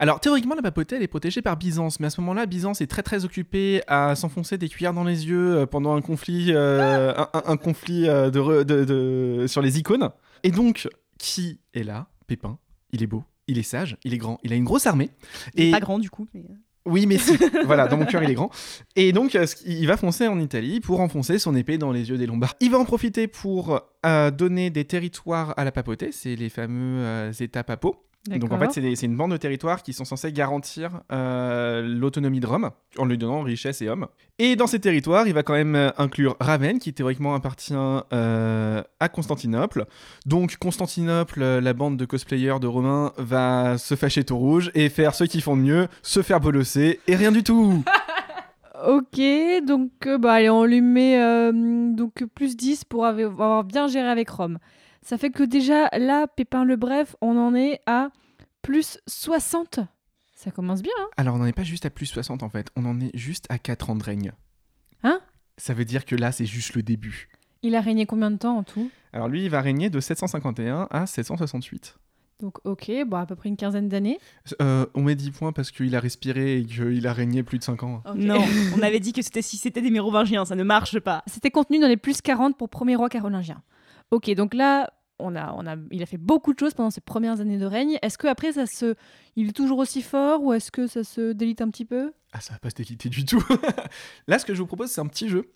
[SPEAKER 4] Alors théoriquement, la papauté, elle est protégée par Byzance, mais à ce moment-là, Byzance est très très occupé à s'enfoncer des cuillères dans les yeux euh, pendant un conflit, euh, un, un- un conflit euh, de, re- de- de- sur les icônes. Et donc, qui est là? Pépin. Il est beau, il est sage, il est grand, il a une grosse armée. Et
[SPEAKER 1] pas grand du coup. mais,
[SPEAKER 4] oui, mais si. voilà, dans mon cœur, il est grand. Et donc, il va foncer en Italie pour enfoncer son épée dans les yeux des Lombards. Il va en profiter pour euh, donner des territoires à la papauté, c'est les fameux euh, États papaux. Donc en fait, c'est une bande de territoires qui sont censés garantir euh, l'autonomie de Rome en lui donnant richesse et hommes. Et dans ces territoires, il va quand même euh, inclure Ravenne, qui théoriquement appartient euh, à Constantinople. Donc Constantinople, la bande de cosplayers de Romains, va se fâcher tout rouge et faire ceux qui font de mieux, se faire bolosser et rien du tout.
[SPEAKER 3] Ok, donc euh, bah, allez, on lui met euh, donc plus 10 pour avoir bien géré avec Rome. Ça fait que déjà, là, Pépin le Bref, on en est à plus 60. Ça commence bien, hein
[SPEAKER 4] Alors on n'en est pas juste à plus 60 en fait, on en est juste à 4 ans de règne.
[SPEAKER 3] Hein?
[SPEAKER 4] Ça veut dire que là, c'est juste le début.
[SPEAKER 3] Il a régné combien de temps en tout?
[SPEAKER 4] Alors lui, il va régner de 751 à 768.
[SPEAKER 3] Donc ok, bon, à peu près une quinzaine d'années.
[SPEAKER 4] Euh, on met 10 points parce qu'il a respiré et qu'il a régné plus de 5 ans.
[SPEAKER 1] Non, on avait dit que c'était si c'était des mérovingiens, ça ne marche pas.
[SPEAKER 3] C'était contenu dans les plus 40 pour premier roi carolingien. Ok, donc là, on a, on a, il a fait beaucoup de choses pendant ses premières années de règne. Est-ce que après ça se, il est toujours aussi fort ou est-ce que ça se délite un petit peu?
[SPEAKER 4] Ah, ça va pas se déliter du tout. Là, ce que je vous propose, c'est un petit jeu.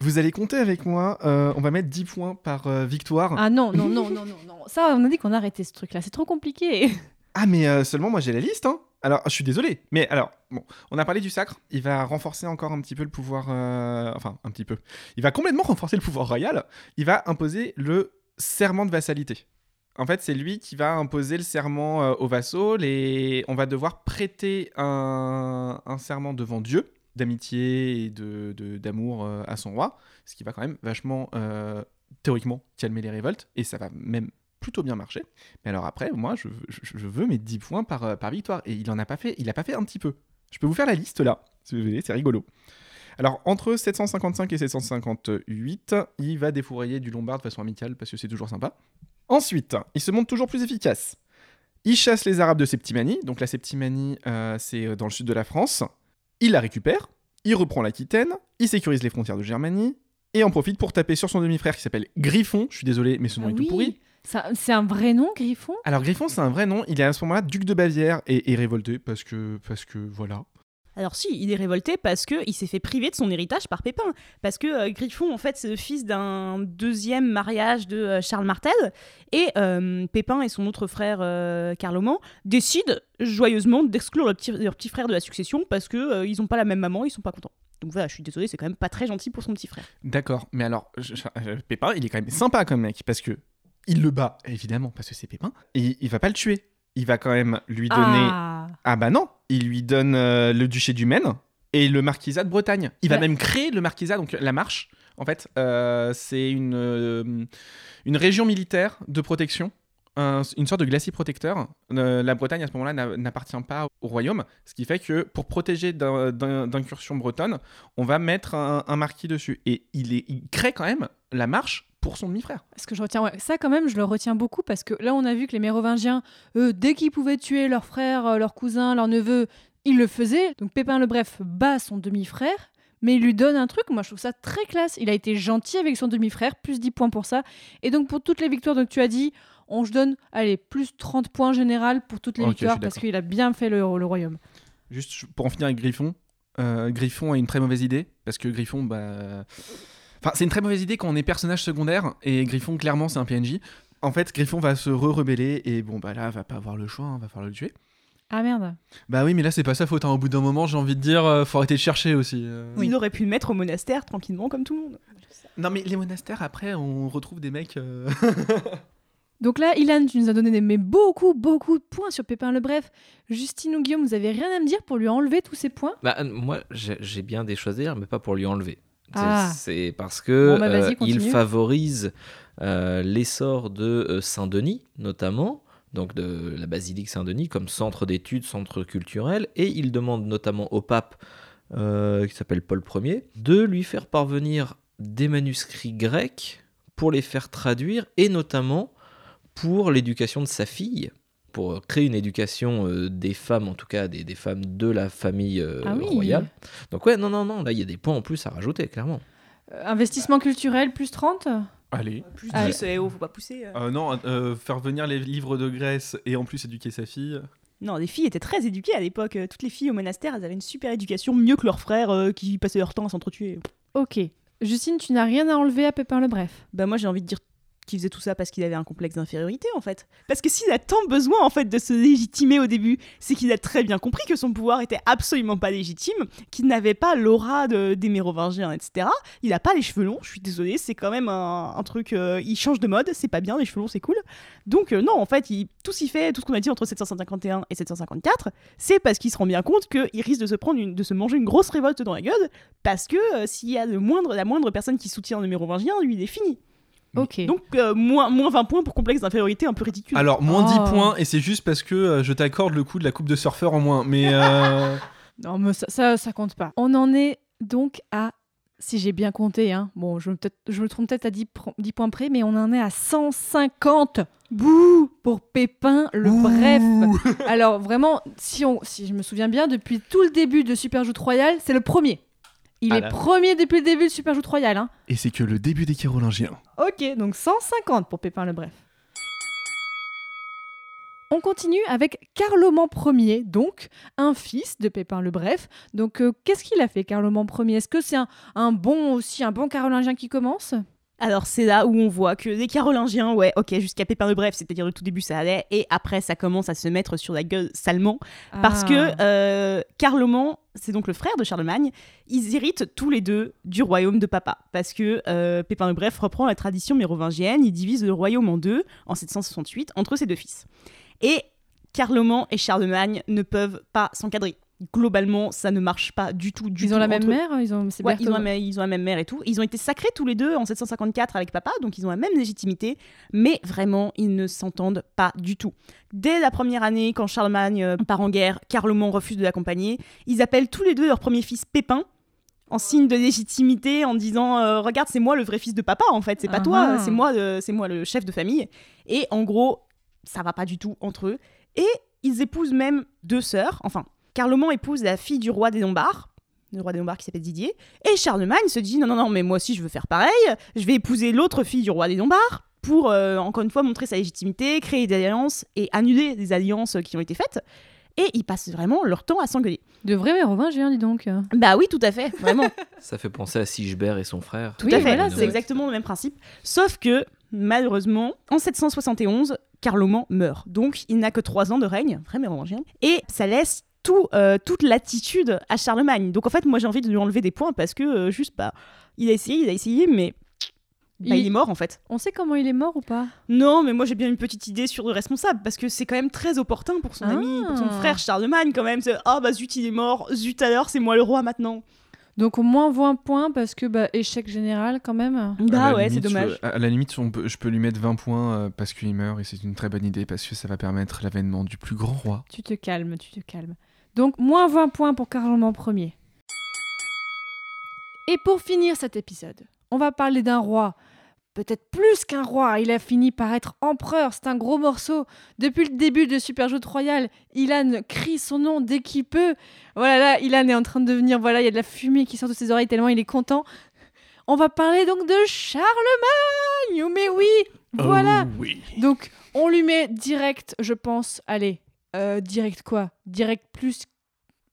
[SPEAKER 4] Vous allez compter avec moi. euh, on va mettre 10 points par euh, victoire.
[SPEAKER 3] Ah non, non, non, non, non, non. Ça, on a dit qu'on arrêtait ce truc-là. C'est trop compliqué.
[SPEAKER 4] Ah, mais euh, seulement moi j'ai la liste. Hein. Alors, je suis désolé. Mais alors, bon, on a parlé du sacre. Il va renforcer encore un petit peu le pouvoir. euh, Enfin, un petit peu. Il va complètement renforcer le pouvoir royal. Il va imposer le serment de vassalité. En fait, c'est lui qui va imposer le serment euh, aux vassaux. Et on va devoir prêter un, serment devant Dieu d'amitié et de, de- d'amour euh, à son roi. Ce qui va quand même vachement, théoriquement, calmer les révoltes. Et ça va même plutôt bien marcher. Mais alors après, moi, je, je- je veux mes 10 points par, euh, par victoire. Et il en a pas fait. Il a pas fait un petit peu. Je peux vous faire la liste là, si vous voulez, c'est rigolo. Alors, entre 755 et 758, il va défourailler du Lombard de façon amicale parce que c'est toujours sympa. Ensuite, il se montre toujours plus efficace. Il chasse les Arabes de Septimanie. Donc, la Septimanie, euh, c'est euh, dans le sud de la France. Il la récupère. Il reprend l'Aquitaine. Il sécurise les frontières de Germanie. Et en profite pour taper sur son demi-frère qui s'appelle Griffon. Je suis désolé, mais ce nom
[SPEAKER 3] Ah
[SPEAKER 4] est
[SPEAKER 3] oui.
[SPEAKER 4] tout pourri.
[SPEAKER 3] C'est un vrai nom, Griffon?
[SPEAKER 4] Alors Griffon, c'est un vrai nom. Il est à ce moment-là duc de Bavière et, et révolté parce que, parce que voilà.
[SPEAKER 1] Alors si, il est révolté parce que il s'est fait priver de son héritage par Pépin. Parce que euh, Griffon, en fait, c'est le fils d'un deuxième mariage de euh, Charles Martel. Et euh, Pépin et son autre frère, euh, Carloman, décident joyeusement d'exclure leur petit, leur petit frère de la succession parce que euh, ils n'ont pas la même maman, ils sont pas contents. Donc voilà, je suis désolée, c'est quand même pas très gentil pour son petit frère.
[SPEAKER 4] D'accord, mais alors je- je- Pépin, il est quand même sympa comme mec parce que il le bat évidemment parce que c'est Pépin. Et il va pas le tuer. Il va quand même lui donner. Ah,
[SPEAKER 3] Ah,
[SPEAKER 4] bah non, il lui donne euh, le duché du Maine et le marquisat de Bretagne. Il va même créer le marquisat, donc la Marche. En fait, euh, c'est une euh, une région militaire de protection. un- une sorte de glacis protecteur. Euh, la Bretagne à ce moment-là n'a- n'appartient pas au royaume, ce qui fait que pour protéger d'incursions bretonnes, on va mettre un, un marquis dessus. Et il, est, il crée quand même la marche pour son demi-frère.
[SPEAKER 3] ce que je retiens, ouais, ça quand même, je le retiens beaucoup parce que là, on a vu que les Mérovingiens, eux, dès qu'ils pouvaient tuer leur frère, euh, leur cousin, leur neveu, ils le faisaient. Donc Pépin le Bref bat son demi-frère, mais il lui donne un truc. Moi, je trouve ça très classe. Il a été gentil avec son demi-frère, plus 10 points pour ça. Et donc, pour toutes les victoires que tu as dit, on se donne, allez, plus 30 points général pour toutes les
[SPEAKER 4] je
[SPEAKER 3] victoires parce qu'il a bien fait le, le royaume.
[SPEAKER 4] Juste pour en finir avec Griffon, euh, Griffon a une très mauvaise idée, parce que Griffon, bah... Enfin, c'est une très mauvaise idée quand on est personnage secondaire, et Griffon, clairement, c'est un PNJ. En fait, Griffon va se re-rebeller, et bon, bah là, va pas avoir le choix, hein, va falloir le tuer.
[SPEAKER 3] Ah merde.
[SPEAKER 4] Bah oui, mais là, c'est pas sa faute, hein. au bout d'un moment, j'ai envie de dire, euh, faut arrêter de chercher aussi. euh.
[SPEAKER 1] Il aurait pu le mettre au monastère tranquillement comme tout le monde.
[SPEAKER 4] Non, mais les monastères, après, on retrouve des mecs... euh,
[SPEAKER 3] Donc là, Ilan, tu nous as donné des, mais beaucoup, beaucoup de points sur Pépin le Bref. Justine ou Guillaume, vous avez rien à me dire pour lui enlever tous ces points?
[SPEAKER 2] Bah, moi, j'ai j'ai bien des choses à dire, mais pas pour lui enlever. C'est-
[SPEAKER 3] Ah.
[SPEAKER 2] C'est parce que
[SPEAKER 3] Bon, bah,
[SPEAKER 2] euh, il favorise euh, l'essor de euh, Saint-Denis, notamment, donc de la basilique Saint-Denis, comme centre d'études, centre culturel, et il demande notamment au pape, euh, qui s'appelle Paul Ier, de lui faire parvenir des manuscrits grecs pour les faire traduire, et notamment pour l'éducation de sa fille, pour créer une éducation euh, des femmes, en tout cas des, des femmes de la famille euh,
[SPEAKER 3] Ah oui.
[SPEAKER 2] royale. Donc ouais, non, non, non, là il y a des points en plus à rajouter, clairement.
[SPEAKER 3] Euh, investissement culturel plus 30
[SPEAKER 4] Allez.
[SPEAKER 1] Plus
[SPEAKER 3] Ah,
[SPEAKER 1] 10, eh oh, faut pas pousser.
[SPEAKER 4] non, euh, faire venir les livres de Grèce et en plus éduquer sa fille.
[SPEAKER 1] Non, les filles étaient très éduquées à l'époque. Toutes les filles au monastère, elles avaient une super éducation, mieux que leurs frères euh, qui passaient leur temps à s'entretuer.
[SPEAKER 3] Ok. Justine, tu n'as rien à enlever à Pépin le Bref?
[SPEAKER 1] Bah moi j'ai envie de dire qu'il faisait tout ça parce qu'il avait un complexe d'infériorité en fait. Parce que s'il a tant besoin en fait de se légitimer au début, c'est qu'il a très bien compris que son pouvoir était absolument pas légitime, qu'il n'avait pas l'aura de- des mérovingiens, etc. Il a pas les cheveux longs, je suis désolée, c'est quand même un, truc, euh, il change de mode, c'est pas bien, les cheveux longs c'est cool. Donc euh, non, en fait, il, tout s'y fait, tout ce qu'on a dit entre 751 et 754, c'est parce qu'il se rend bien compte qu'il risque de se prendre de se manger une grosse révolte dans la gueule, parce que euh, s'il y a la moindre personne qui soutient les mérovingiens, lui il est fini.
[SPEAKER 3] Ok.
[SPEAKER 1] Donc euh, moins, moins 20 points pour complexe d'infériorité un peu ridicule.
[SPEAKER 4] Alors, moins
[SPEAKER 3] Oh.
[SPEAKER 4] 10 points, et c'est juste parce que euh, je t'accorde le coup de la coupe de surfeur en moins. Mais euh,
[SPEAKER 3] Non, mais ça, ça, ça compte pas. On en est donc à, si j'ai bien compté, hein, bon, je je me trompe peut-être à 10, pro- 10 points près, mais on en est à 150 Bouh pour Pépin le Bref. Alors vraiment, si, on, si je me souviens bien, depuis tout le début de Super Joute Royale, c'est le premier. Il
[SPEAKER 4] Ah
[SPEAKER 3] est
[SPEAKER 4] là.
[SPEAKER 3] premier depuis le début de Super Joute Royale. Hein.
[SPEAKER 4] Et c'est que le début des Carolingiens.
[SPEAKER 3] Ok, donc 150 pour Pépin le Bref. On continue avec Carloman Ier, donc un fils de Pépin le Bref. Donc euh, qu'est-ce qu'il a fait Carloman Ier? Est-ce que c'est un, un bon aussi un bon carolingien qui commence?
[SPEAKER 1] Alors c'est là où on voit que les Carolingiens, ouais, ok, jusqu'à Pépin le Bref, c'est-à-dire le tout début ça allait, et après ça commence à se mettre sur la gueule salement, parce
[SPEAKER 3] Ah.
[SPEAKER 1] que euh, Carloman, c'est donc le frère de Charlemagne, ils héritent tous les deux du royaume de papa, parce que euh, Pépin le Bref reprend la tradition mérovingienne, il divise le royaume en deux, en 768, entre ses deux fils. Et Carloman et Charlemagne ne peuvent pas s'encadrer. Globalement, ça ne marche pas du tout. Du
[SPEAKER 3] Ils
[SPEAKER 1] tout
[SPEAKER 3] ont la même
[SPEAKER 1] eux.
[SPEAKER 3] mère ils ont, c'est
[SPEAKER 1] Ouais, ils, ont
[SPEAKER 3] Berthold.
[SPEAKER 1] la, même- ils ont la même mère et tout. Ils ont été sacrés tous les deux en 754 avec papa, donc ils ont la même légitimité, mais vraiment, ils ne s'entendent pas du tout. Dès la première année, quand Charlemagne euh, part en guerre, Carloman refuse de l'accompagner. Ils appellent tous les deux leur premier fils Pépin, en signe de légitimité, en disant euh, Regarde, c'est moi le vrai fils de papa, en fait, c'est pas
[SPEAKER 3] Ah
[SPEAKER 1] toi,
[SPEAKER 3] ah.
[SPEAKER 1] c'est moi, le- c'est moi le chef de famille. Et en gros, ça va pas du tout entre eux. Et ils épousent même deux sœurs, enfin, Carloman épouse la fille du roi des Lombards, le roi des Lombards qui s'appelle Didier, et Charlemagne se dit non, non, non, mais moi aussi je veux faire pareil, je vais épouser l'autre fille du roi des Lombards pour, euh, encore une fois, montrer sa légitimité, créer des alliances et annuler des alliances qui ont été faites. Et ils passent vraiment leur temps à s'engueuler.
[SPEAKER 3] De vrais mérovingiens, dis donc.
[SPEAKER 1] Bah oui, tout à fait, vraiment.
[SPEAKER 2] Ça fait penser à Sigebert et son frère.
[SPEAKER 1] Tout
[SPEAKER 3] Oui,
[SPEAKER 1] à fait,
[SPEAKER 3] voilà,
[SPEAKER 1] c'est
[SPEAKER 3] c'est-
[SPEAKER 1] exactement le même principe. Sauf que, malheureusement, en 771, Carloman meurt. Donc, il n'a que trois ans de règne, vrai mérovingien. Et ça laisse tout, euh, toute l'attitude à Charlemagne. Donc, en fait, moi, j'ai envie de lui enlever des points parce que, euh, juste, bah, il a essayé, il a essayé, mais bah, il...
[SPEAKER 3] Il-
[SPEAKER 1] est mort, en fait.
[SPEAKER 3] On sait comment il est mort ou pas?
[SPEAKER 1] Non, mais moi, j'ai bien une petite idée sur le responsable parce que c'est quand même très opportun pour son
[SPEAKER 3] Ah.
[SPEAKER 1] ami, pour son frère Charlemagne, quand même. Ah, bah, zut, il est mort. Zut, alors, c'est moi le roi maintenant.
[SPEAKER 3] Donc au moins 20 points parce que bah, échec général quand même.
[SPEAKER 4] À
[SPEAKER 1] Bah
[SPEAKER 4] la
[SPEAKER 1] ouais, c'est
[SPEAKER 4] limite,
[SPEAKER 1] dommage.
[SPEAKER 4] je- à la limite, on peut- je peux lui mettre 20 points euh, parce qu'il meurt et c'est une très bonne idée parce que ça va permettre l'avènement du plus grand roi.
[SPEAKER 3] Tu te calmes, tu te calmes. Donc moins 20 points pour Carloman Ier. Et pour finir cet épisode, on va parler d'un roi. Peut-être plus qu'un roi, il a fini par être empereur, c'est un gros morceau. Depuis le début de Super Royale, Ilan crie son nom dès qu'il peut. Voilà, là, Ilan est en train de devenir, voilà, il y a de la fumée qui sort de ses oreilles tellement il est content. On va parler donc de Charlemagne, mais oui, voilà.
[SPEAKER 4] Oh oui.
[SPEAKER 3] Donc, on lui met direct, je pense, allez, euh, direct quoi? Direct plus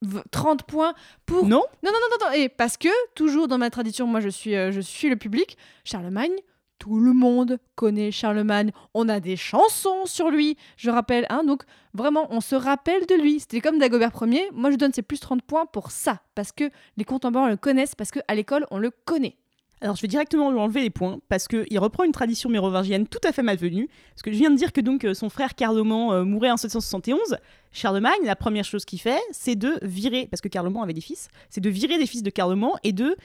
[SPEAKER 3] v- 30 points pour...
[SPEAKER 1] Non
[SPEAKER 3] non, non, non, non, non, et parce que, toujours dans ma tradition, moi je suis, euh, je suis le public, Charlemagne, tout le monde connaît Charlemagne, on a des chansons sur lui, je rappelle, hein, donc vraiment, on se rappelle de lui. C'était comme Dagobert Ier, moi je donne ces plus 30 points pour ça, parce que les contemporains le connaissent, parce qu'à l'école, on le connaît.
[SPEAKER 1] Alors je vais directement lui enlever les points parce qu'il reprend une tradition mérovingienne tout à fait malvenue. Parce que je viens de dire que donc son frère Carloman euh, mourait en 771. Charlemagne, la première chose qu'il fait, c'est de virer, parce que Carloman avait des fils, c'est de virer les fils de Carloman et de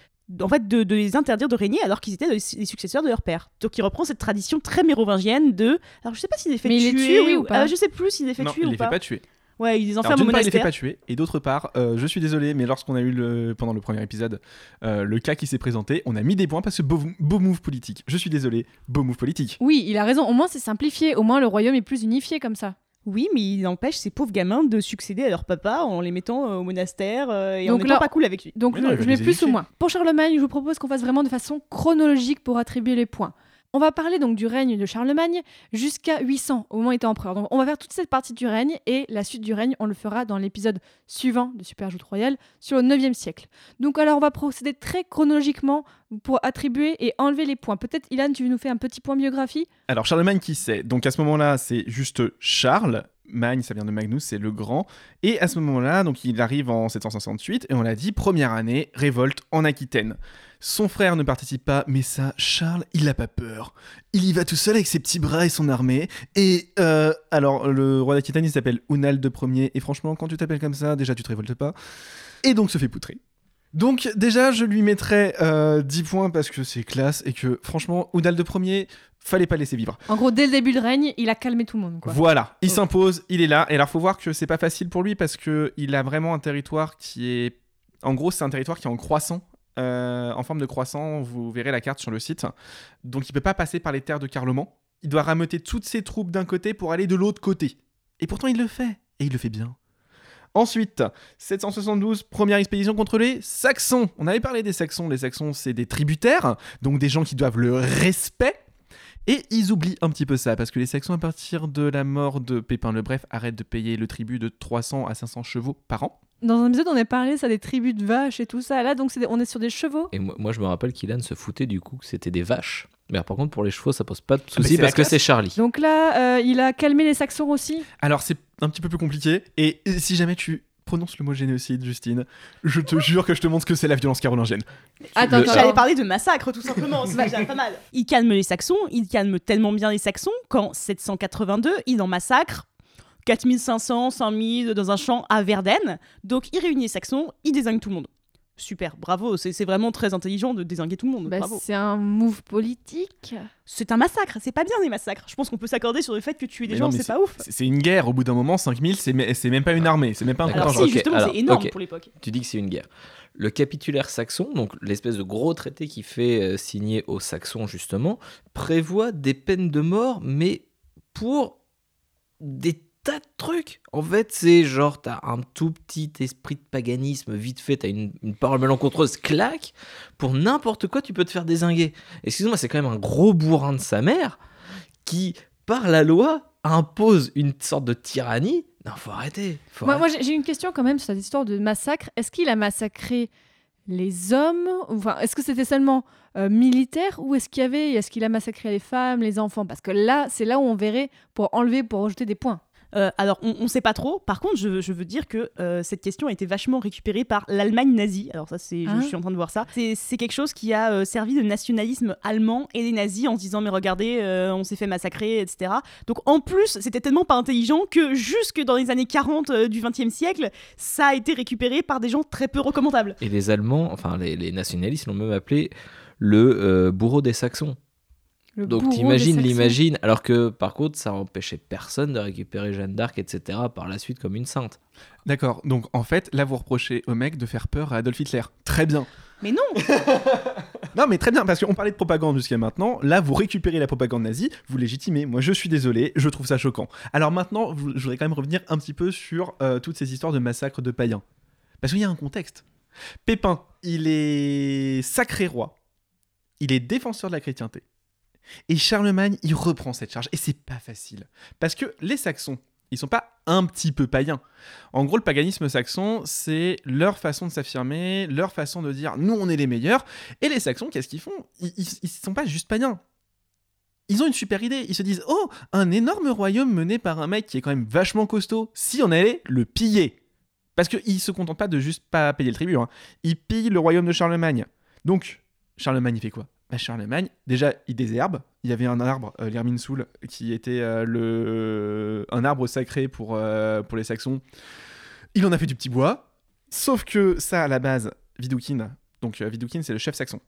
[SPEAKER 1] en fait de, de les interdire de régner alors qu'ils étaient les successeurs de leur père. Donc il reprend cette tradition très mérovingienne de alors je sais pas s'il les fait
[SPEAKER 3] Mais il les
[SPEAKER 1] tuer
[SPEAKER 3] tue, oui, ou pas
[SPEAKER 1] euh, je sais plus s'il les fait
[SPEAKER 4] non,
[SPEAKER 1] tuer
[SPEAKER 4] il
[SPEAKER 1] ou
[SPEAKER 4] les
[SPEAKER 1] pas.
[SPEAKER 4] fait pas tuer.
[SPEAKER 1] Ouais, il les
[SPEAKER 4] Alors,
[SPEAKER 1] enferme au
[SPEAKER 4] d'une part, il les fait
[SPEAKER 1] monastère.
[SPEAKER 4] pas tuer, et d'autre part, euh, je suis désolé, mais lorsqu'on a eu le, pendant le premier épisode euh, le cas qui s'est présenté, on a mis des points parce que beau, beau move politique. Je suis désolé, beau move politique.
[SPEAKER 3] Oui, il a raison, au moins c'est simplifié, au moins le royaume est plus unifié comme ça.
[SPEAKER 1] Oui, mais il empêche ces pauvres gamins de succéder à leur papa en les mettant euh, au monastère euh, et
[SPEAKER 3] Donc
[SPEAKER 1] en étant
[SPEAKER 3] là-
[SPEAKER 1] pas cool avec lui.
[SPEAKER 3] Donc
[SPEAKER 4] non,
[SPEAKER 3] le- je mets plus ou moins. Pour Charlemagne, je vous propose qu'on fasse vraiment de façon chronologique pour attribuer les points. On va parler donc du règne de Charlemagne jusqu'à 800, au moment où il était empereur. Donc on va faire toute cette partie du règne et la suite du règne, on le fera dans l'épisode suivant de Super Joute Royal sur le 9e siècle. Donc alors on va procéder très chronologiquement pour attribuer et enlever les points. Peut-être Ilan, tu veux nous faire un petit point biographie?
[SPEAKER 4] Alors Charlemagne qui c'est? Donc à ce moment-là, c'est juste Charles. Magne, ça vient de Magnus, c'est le grand. Et à ce moment-là, donc il arrive en 768 et on l'a dit, première année, révolte en Aquitaine. Son frère ne participe pas, mais ça, Charles, il n'a pas peur. Il y va tout seul avec ses petits bras et son armée. Et euh, alors, le roi d'Aquitaine, il s'appelle Ounald Ier. Et franchement, quand tu t'appelles comme ça, déjà, tu te révoltes pas. Et donc, se fait poutrer. Donc, déjà, je lui mettrais euh, 10 points parce que c'est classe et que, franchement, Ounald Ier, fallait pas laisser vivre.
[SPEAKER 3] En gros, dès le début de règne, il a calmé tout le monde. Quoi.
[SPEAKER 4] Voilà, il
[SPEAKER 3] Oh.
[SPEAKER 4] s'impose, il est là. Et alors, faut voir que c'est pas facile pour lui parce que il a vraiment un territoire qui est. En gros, c'est un territoire qui est en croissant, euh, en forme de croissant. Vous verrez la carte sur le site. Donc, il peut pas passer par les terres de Carloman. Il doit rameuter toutes ses troupes d'un côté pour aller de l'autre côté. Et pourtant, il le fait. Et il le fait bien. Ensuite, 772, première expédition contre les Saxons. On avait parlé des Saxons. Les Saxons, c'est des tributaires, donc des gens qui doivent le respect. Et ils oublient un petit peu ça, parce que les Saxons, à partir de la mort de Pépin le Bref, arrêtent de payer le tribut de 300 à 500 chevaux par an.
[SPEAKER 3] Dans un épisode, on a parlé ça des tribus de vaches et tout ça. Là, donc, des- on est sur des chevaux.
[SPEAKER 2] Et moi, moi, je me rappelle qu'Ilan se foutait du coup que c'était des vaches. Mais alors, par contre, pour les chevaux, ça pose pas de
[SPEAKER 4] c'est la
[SPEAKER 2] parce que c'est Charlie.
[SPEAKER 3] Donc là, euh, il a calmé les Saxons aussi.
[SPEAKER 4] Alors, c'est un petit peu plus compliqué, et si jamais tu prononces le mot génocide, Justine, je te jure que je te montre ce que c'est la violence carolingienne.
[SPEAKER 3] Attends,
[SPEAKER 2] Le-
[SPEAKER 3] attends,
[SPEAKER 1] J'allais parler de massacre tout simplement, c'est déjà pas mal. Il calme les Saxons, il calme tellement bien les Saxons qu'en 782, il en massacre 4500, 5000 dans un champ à Verden. Donc il réunit les Saxons, il désigne tout le monde. Super, bravo, c'est vraiment très intelligent de désinguer tout le monde.
[SPEAKER 3] Bah,
[SPEAKER 1] bravo.
[SPEAKER 3] c'est un move politique.
[SPEAKER 1] C'est un massacre, c'est pas bien les massacres. Je pense qu'on peut s'accorder sur le fait que tuer des
[SPEAKER 4] Mais
[SPEAKER 1] gens, c'est pas ouf.
[SPEAKER 4] C'est une guerre, au bout d'un moment, 5000, c'est me- c'est même pas une armée, c'est même pas un contingent.
[SPEAKER 1] si, justement, c'est énorme pour l'époque.
[SPEAKER 2] Tu dis que c'est une guerre. Le capitulaire saxon, donc l'espèce de gros traité qui fait euh, signer aux Saxons justement, prévoit des peines de mort, mais pour des tas de trucs. En fait, c'est genre, t'as un tout petit esprit de paganisme, vite fait, t'as une, une parole malencontreuse, claque, pour n'importe quoi, tu peux te faire désinguer. Excuse-moi, c'est quand même un gros bourrin de sa mère qui, par la loi, impose une sorte de tyrannie. Non, faut arrêter. Faut
[SPEAKER 3] Moi,
[SPEAKER 2] arrêter.
[SPEAKER 3] moi, j'ai j'ai une question quand même sur cette histoire de massacre. Est-ce qu'il a massacré les hommes Enfin, est-ce que c'était seulement euh, militaire ou est-ce qu'il y avait, est-ce qu'il a massacré les femmes, les enfants? Parce que là, c'est là où on verrait pour enlever, pour rejeter des points.
[SPEAKER 1] Euh, alors, on, on sait pas trop. Par contre, je, je veux dire que euh, cette question a été vachement récupérée par l'Allemagne nazie. Alors ça, c'est, je-
[SPEAKER 3] Hein
[SPEAKER 1] je, suis en train de voir ça. C'est, c'est quelque chose qui a euh, servi de nationalisme allemand et des nazis en se disant mais regardez, euh, on s'est fait massacrer, etc. Donc en plus, c'était tellement pas intelligent que jusque dans les années 40 euh, du 20e siècle, ça a été récupéré par des gens très peu recommandables.
[SPEAKER 2] Et les Allemands, enfin les, les nationalistes l'ont même appelé le euh, bourreau des Saxons.
[SPEAKER 3] Le
[SPEAKER 2] Donc t'imagines l'imagine, alors que par contre ça empêchait personne de récupérer Jeanne d'Arc, etc. par la suite comme une sainte.
[SPEAKER 4] D'accord, donc en fait, là vous reprochez au mec de faire peur à Adolf Hitler. Très bien.
[SPEAKER 1] Mais non,
[SPEAKER 4] Non mais très bien, parce qu'on parlait de propagande jusqu'à maintenant, là vous récupérez la propagande nazie, vous légitimez, moi je suis désolé, je trouve ça choquant. Alors maintenant, vous- je voudrais quand même revenir un petit peu sur euh, toutes ces histoires de massacres de païens. Parce qu'il y a un contexte. Pépin, il est sacré roi, il est défenseur de la chrétienté. Et Charlemagne, il reprend cette charge, et c'est pas facile. Parce que les Saxons, ils sont pas un petit peu païens. En gros, le paganisme saxon, c'est leur façon de s'affirmer, leur façon de dire nous on est les meilleurs. Et les Saxons, qu'est-ce qu'ils font? Ils, sont pas juste païens. Ils ont une super idée. Ils se disent oh un énorme royaume mené par un mec qui est quand même vachement costaud. Si on allait le piller, parce qu'ils se contentent pas de juste pas payer le tribut. Hein. Ils pillent le royaume de Charlemagne. Donc Charlemagne il fait quoi? Charlemagne, déjà, il désherbe. Il y avait un arbre, euh, l'Irminsul, qui était euh, le... un arbre sacré pour, euh, pour les Saxons. Il en a fait du petit bois. Sauf que ça, à la base, Vidoukin, donc Vidoukin, c'est le chef saxon.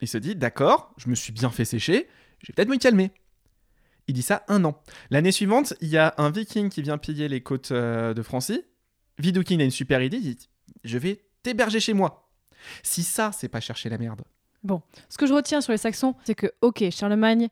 [SPEAKER 4] Il se dit, d'accord, je me suis bien fait sécher, je vais peut-être me calmer. Il dit ça un an. L'année suivante, il y a un viking qui vient piller les côtes de Francie. Vidoukin a une super idée, il dit, je vais t'héberger chez moi. Si ça, c'est pas chercher la merde.
[SPEAKER 3] Ce que je retiens sur les Saxons, c'est que, ok, Charlemagne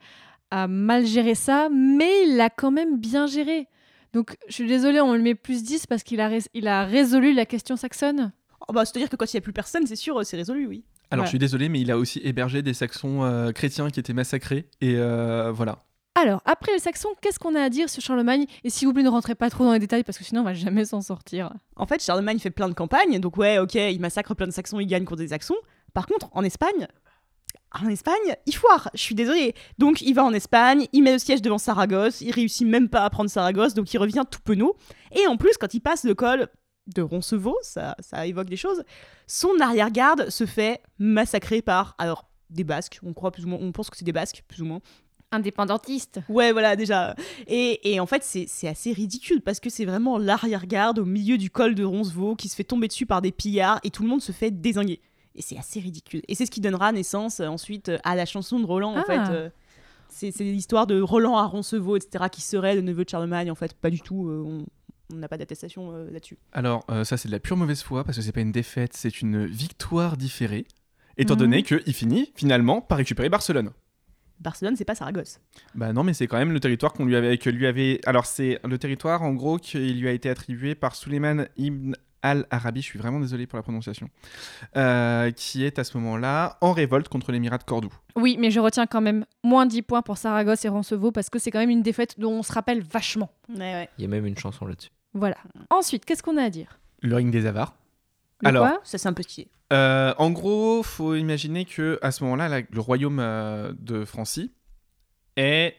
[SPEAKER 3] a mal géré ça, mais il l'a quand même bien géré. Donc, je suis désolée, on le met plus 10 parce qu'il a, il a résolu la question saxonne.
[SPEAKER 1] Oh, bah, C'est-à-dire que quand il n'y a plus personne, c'est sûr, euh, c'est résolu, oui.
[SPEAKER 4] Alors,
[SPEAKER 3] Voilà.
[SPEAKER 4] je suis désolé, mais il a aussi hébergé des Saxons euh, chrétiens qui étaient massacrés. Et euh, voilà.
[SPEAKER 3] Alors, après les Saxons, qu'est-ce qu'on a à dire sur Charlemagne? Et s'il vous plaît, ne rentrez pas trop dans les détails parce que sinon, on va jamais s'en sortir.
[SPEAKER 1] En fait, Charlemagne fait plein de campagnes, donc ouais, ok, il massacre plein de Saxons, il gagne contre des Saxons. Par contre, en Espagne, en Espagne, il foire, je suis désolée. Donc il va en Espagne, il met le siège devant Saragosse, il réussit même pas à prendre Saragosse, donc il revient tout penaud. Et en plus, quand il passe le col de Roncevaux, ça, ça évoque des choses, son arrière-garde se fait massacrer par, alors, des Basques, on croit plus ou moins, on pense que c'est des Basques, plus ou moins.
[SPEAKER 3] Indépendantiste.
[SPEAKER 1] Ouais, voilà, déjà. Et, et en fait, c'est c'est assez ridicule parce que c'est vraiment l'arrière-garde au milieu du col de Roncevaux qui se fait tomber dessus par des pillards et tout le monde se fait désinguer. Et c'est assez ridicule. Et c'est ce qui donnera naissance euh, ensuite euh, à la chanson de Roland, en
[SPEAKER 3] Ah.
[SPEAKER 1] fait. euh, c'est c'est l'histoire de Roland à Roncevaux, etc., qui serait le neveu de Charlemagne. En fait, pas du tout. euh, on on n'a pas d'attestation euh, là-dessus.
[SPEAKER 4] Alors, euh, ça, c'est de la pure mauvaise foi parce que c'est pas une défaite, c'est une victoire différée. Étant
[SPEAKER 3] Mhm.
[SPEAKER 4] donné qu'il finit finalement par récupérer Barcelone.
[SPEAKER 1] Barcelone, c'est pas Saragosse.
[SPEAKER 4] Bah non, mais c'est quand même le territoire qu'on lui avait, que lui avait. Alors c'est le territoire en gros qui lui a été attribué par Suleiman ibn al-Arabi. Je suis vraiment désolé pour la prononciation. euh, qui est à ce moment-là en révolte contre l'émirat de Cordoue.
[SPEAKER 3] Oui, mais je retiens quand même moins 10 points pour Saragosse et Roncevaux parce que c'est quand même une défaite dont on se rappelle vachement.
[SPEAKER 1] Ouais, ouais.
[SPEAKER 2] Il y a même une chanson là-dessus.
[SPEAKER 3] Voilà. Ensuite, qu'est-ce qu'on a à dire?
[SPEAKER 4] Le ring des Avars.
[SPEAKER 3] Le
[SPEAKER 4] Alors,
[SPEAKER 3] quoi
[SPEAKER 1] Ça, c'est un peu stylé.
[SPEAKER 4] Euh, en gros, faut imaginer que à ce moment-là, le royaume euh, de Francie est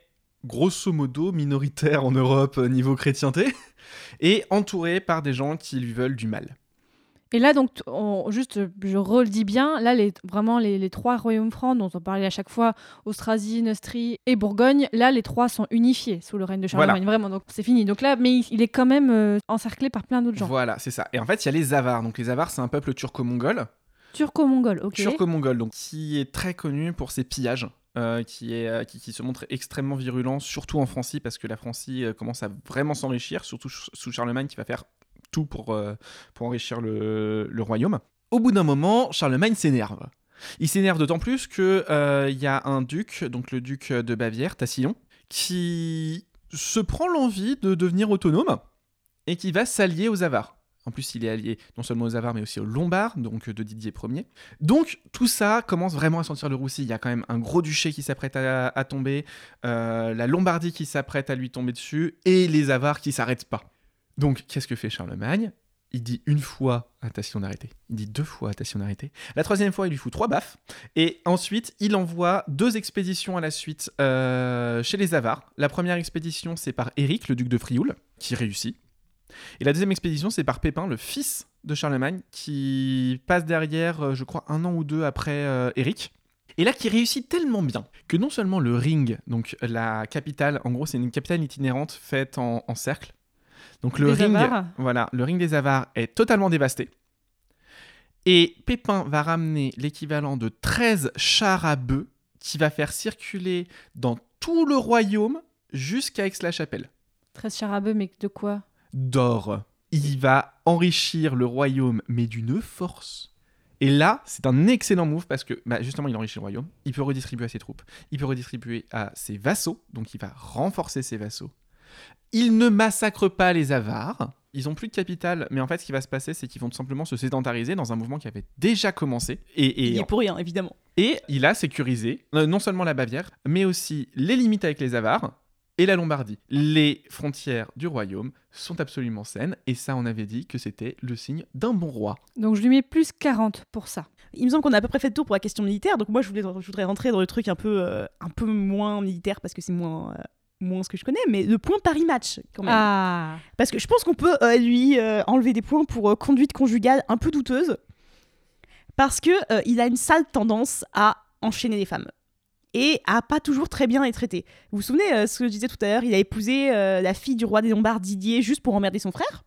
[SPEAKER 4] grosso modo minoritaire en Europe euh, niveau chrétienté et entouré par des gens qui lui veulent du mal.
[SPEAKER 3] Et là, donc, on- juste, je redis bien, là, les, vraiment, les, les trois royaumes francs dont on parlait à chaque fois, Austrasie, Neustrie et Bourgogne, là, les trois sont unifiés sous le règne de Charlemagne, vraiment, donc c'est fini. Donc là, mais il, il est quand même euh, encerclé par plein d'autres gens.
[SPEAKER 4] Voilà, c'est ça. Et en fait, il y a les Avars. Donc les Avars, c'est un peuple turco-mongol,
[SPEAKER 3] Turco-mongol, ok.
[SPEAKER 4] turco-mongol, donc qui est très connu pour ses pillages. Euh, euh, qui, se montre extrêmement virulent, surtout en Francie, parce que la Francie euh, commence à vraiment s'enrichir, surtout sous Charlemagne qui va faire tout pour, enrichir le, royaume. Au bout d'un moment, Charlemagne s'énerve. Il s'énerve d'autant plus que euh, il y a un duc, donc le duc de Bavière, Tassillon, qui se prend l'envie de devenir autonome et qui va s'allier aux Avars. En plus, il est allié non seulement aux Avars, mais aussi aux Lombards, donc de Didier Ier. Donc, tout ça commence vraiment à sentir le roussi. Il y a quand même un gros duché qui s'apprête à, tomber, euh, la Lombardie qui s'apprête à lui tomber dessus, et les Avars qui s'arrêtent pas. Donc, qu'est-ce que fait Charlemagne? Il dit une fois à Tassillon d'arrêter. Il dit deux fois à Tassillon d'arrêter. La troisième fois, il lui fout trois baffes. Et ensuite, il envoie deux expéditions à la suite euh, chez les Avars. La première expédition, c'est par Éric, le duc de Frioul, qui réussit. Et la deuxième expédition, c'est par Pépin, le fils de Charlemagne, qui passe derrière, euh, je crois, un an ou deux après euh, Éric. Et là, qui réussit tellement bien que non seulement le ring, donc la capitale, en gros, c'est une capitale itinérante faite en, en cercle. Donc le
[SPEAKER 3] Des
[SPEAKER 4] ring, voilà, le ring des Avars est totalement dévasté. Et Pépin va ramener l'équivalent de 13 chars à bœufs qui va faire circuler dans tout le royaume jusqu'à Aix-la-Chapelle
[SPEAKER 3] 13 charabeux, mais de quoi?
[SPEAKER 4] D'or. Il va enrichir le royaume, mais d'une force. Et là, c'est un excellent move parce que bah, justement, il enrichit le royaume. Il peut redistribuer à ses troupes. Il peut redistribuer à ses vassaux. Donc, il va renforcer ses vassaux. Il ne massacre pas les Avars. Ils ont plus de capitale, mais en fait, ce qui va se passer, c'est qu'ils vont tout simplement se sédentariser dans un mouvement qui avait déjà commencé. Et,
[SPEAKER 1] Il
[SPEAKER 4] et,
[SPEAKER 1] est pour rien, évidemment.
[SPEAKER 4] et il a sécurisé euh, non seulement la Bavière, mais aussi les limites avec les Avars et la Lombardie. Les frontières du royaume sont absolument saines, et ça, on avait dit que c'était le signe d'un bon roi.
[SPEAKER 3] Donc je lui mets plus 40 pour ça.
[SPEAKER 1] Il me semble qu'on a à peu près fait le tour pour la question militaire, donc moi je, voulais, je voudrais rentrer dans le truc un peu, euh, un peu moins militaire parce que c'est moins, euh, moins ce que je connais, mais le point Paris match quand même.
[SPEAKER 3] Ah
[SPEAKER 1] Parce que je pense qu'on peut euh, lui euh, enlever des points pour euh, conduite conjugale un peu douteuse, parce que euh, il a une sale tendance à enchaîner les femmes et à pas toujours très bien les traiter. Vous vous souvenez euh, ce que je disais tout à l'heure Il a épousé euh, la fille du roi des Lombards Didier juste pour emmerder son frère.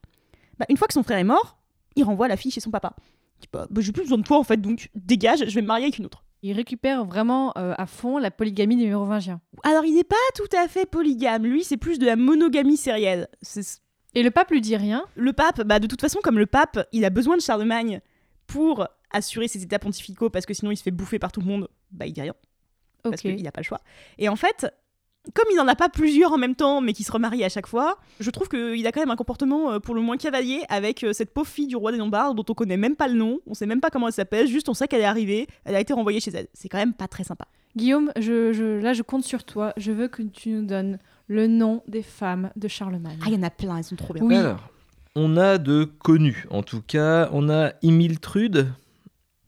[SPEAKER 1] Bah, une fois que son frère est mort, il renvoie la fille chez son papa. Il dit, bah, bah, j'ai plus besoin de toi en fait, donc dégage, je vais me marier avec une autre.
[SPEAKER 3] Il récupère vraiment euh, à fond la polygamie des Mérovingiens.
[SPEAKER 1] Alors il n'est pas tout à fait polygame, lui c'est plus de la monogamie sérielle.
[SPEAKER 3] Et le pape lui dit rien.
[SPEAKER 1] le pape, bah, de toute façon, comme le pape, il a besoin de Charlemagne pour assurer ses états pontificaux, parce que sinon il se fait bouffer par tout le monde, bah il dit rien, parce qu'il n'a pas le choix. Et en fait, comme il n'en a pas plusieurs en même temps, mais qui se remarient à chaque fois, je trouve qu'il a quand même un comportement euh, pour le moins cavalier avec euh, cette pauvre fille du roi des Lombards dont on connaît même pas le nom, on sait même pas comment elle s'appelle, juste on sait qu'elle est arrivée, elle a été renvoyée chez elle. C'est quand même pas très sympa.
[SPEAKER 3] Guillaume, je, je- là, je compte sur toi. Je veux que tu nous donnes le nom des femmes de Charlemagne.
[SPEAKER 1] Ah, il y en a plein, elles sont trop bien.
[SPEAKER 3] Oui.
[SPEAKER 2] Alors, on a de connus, en tout cas. On a Imiltrude,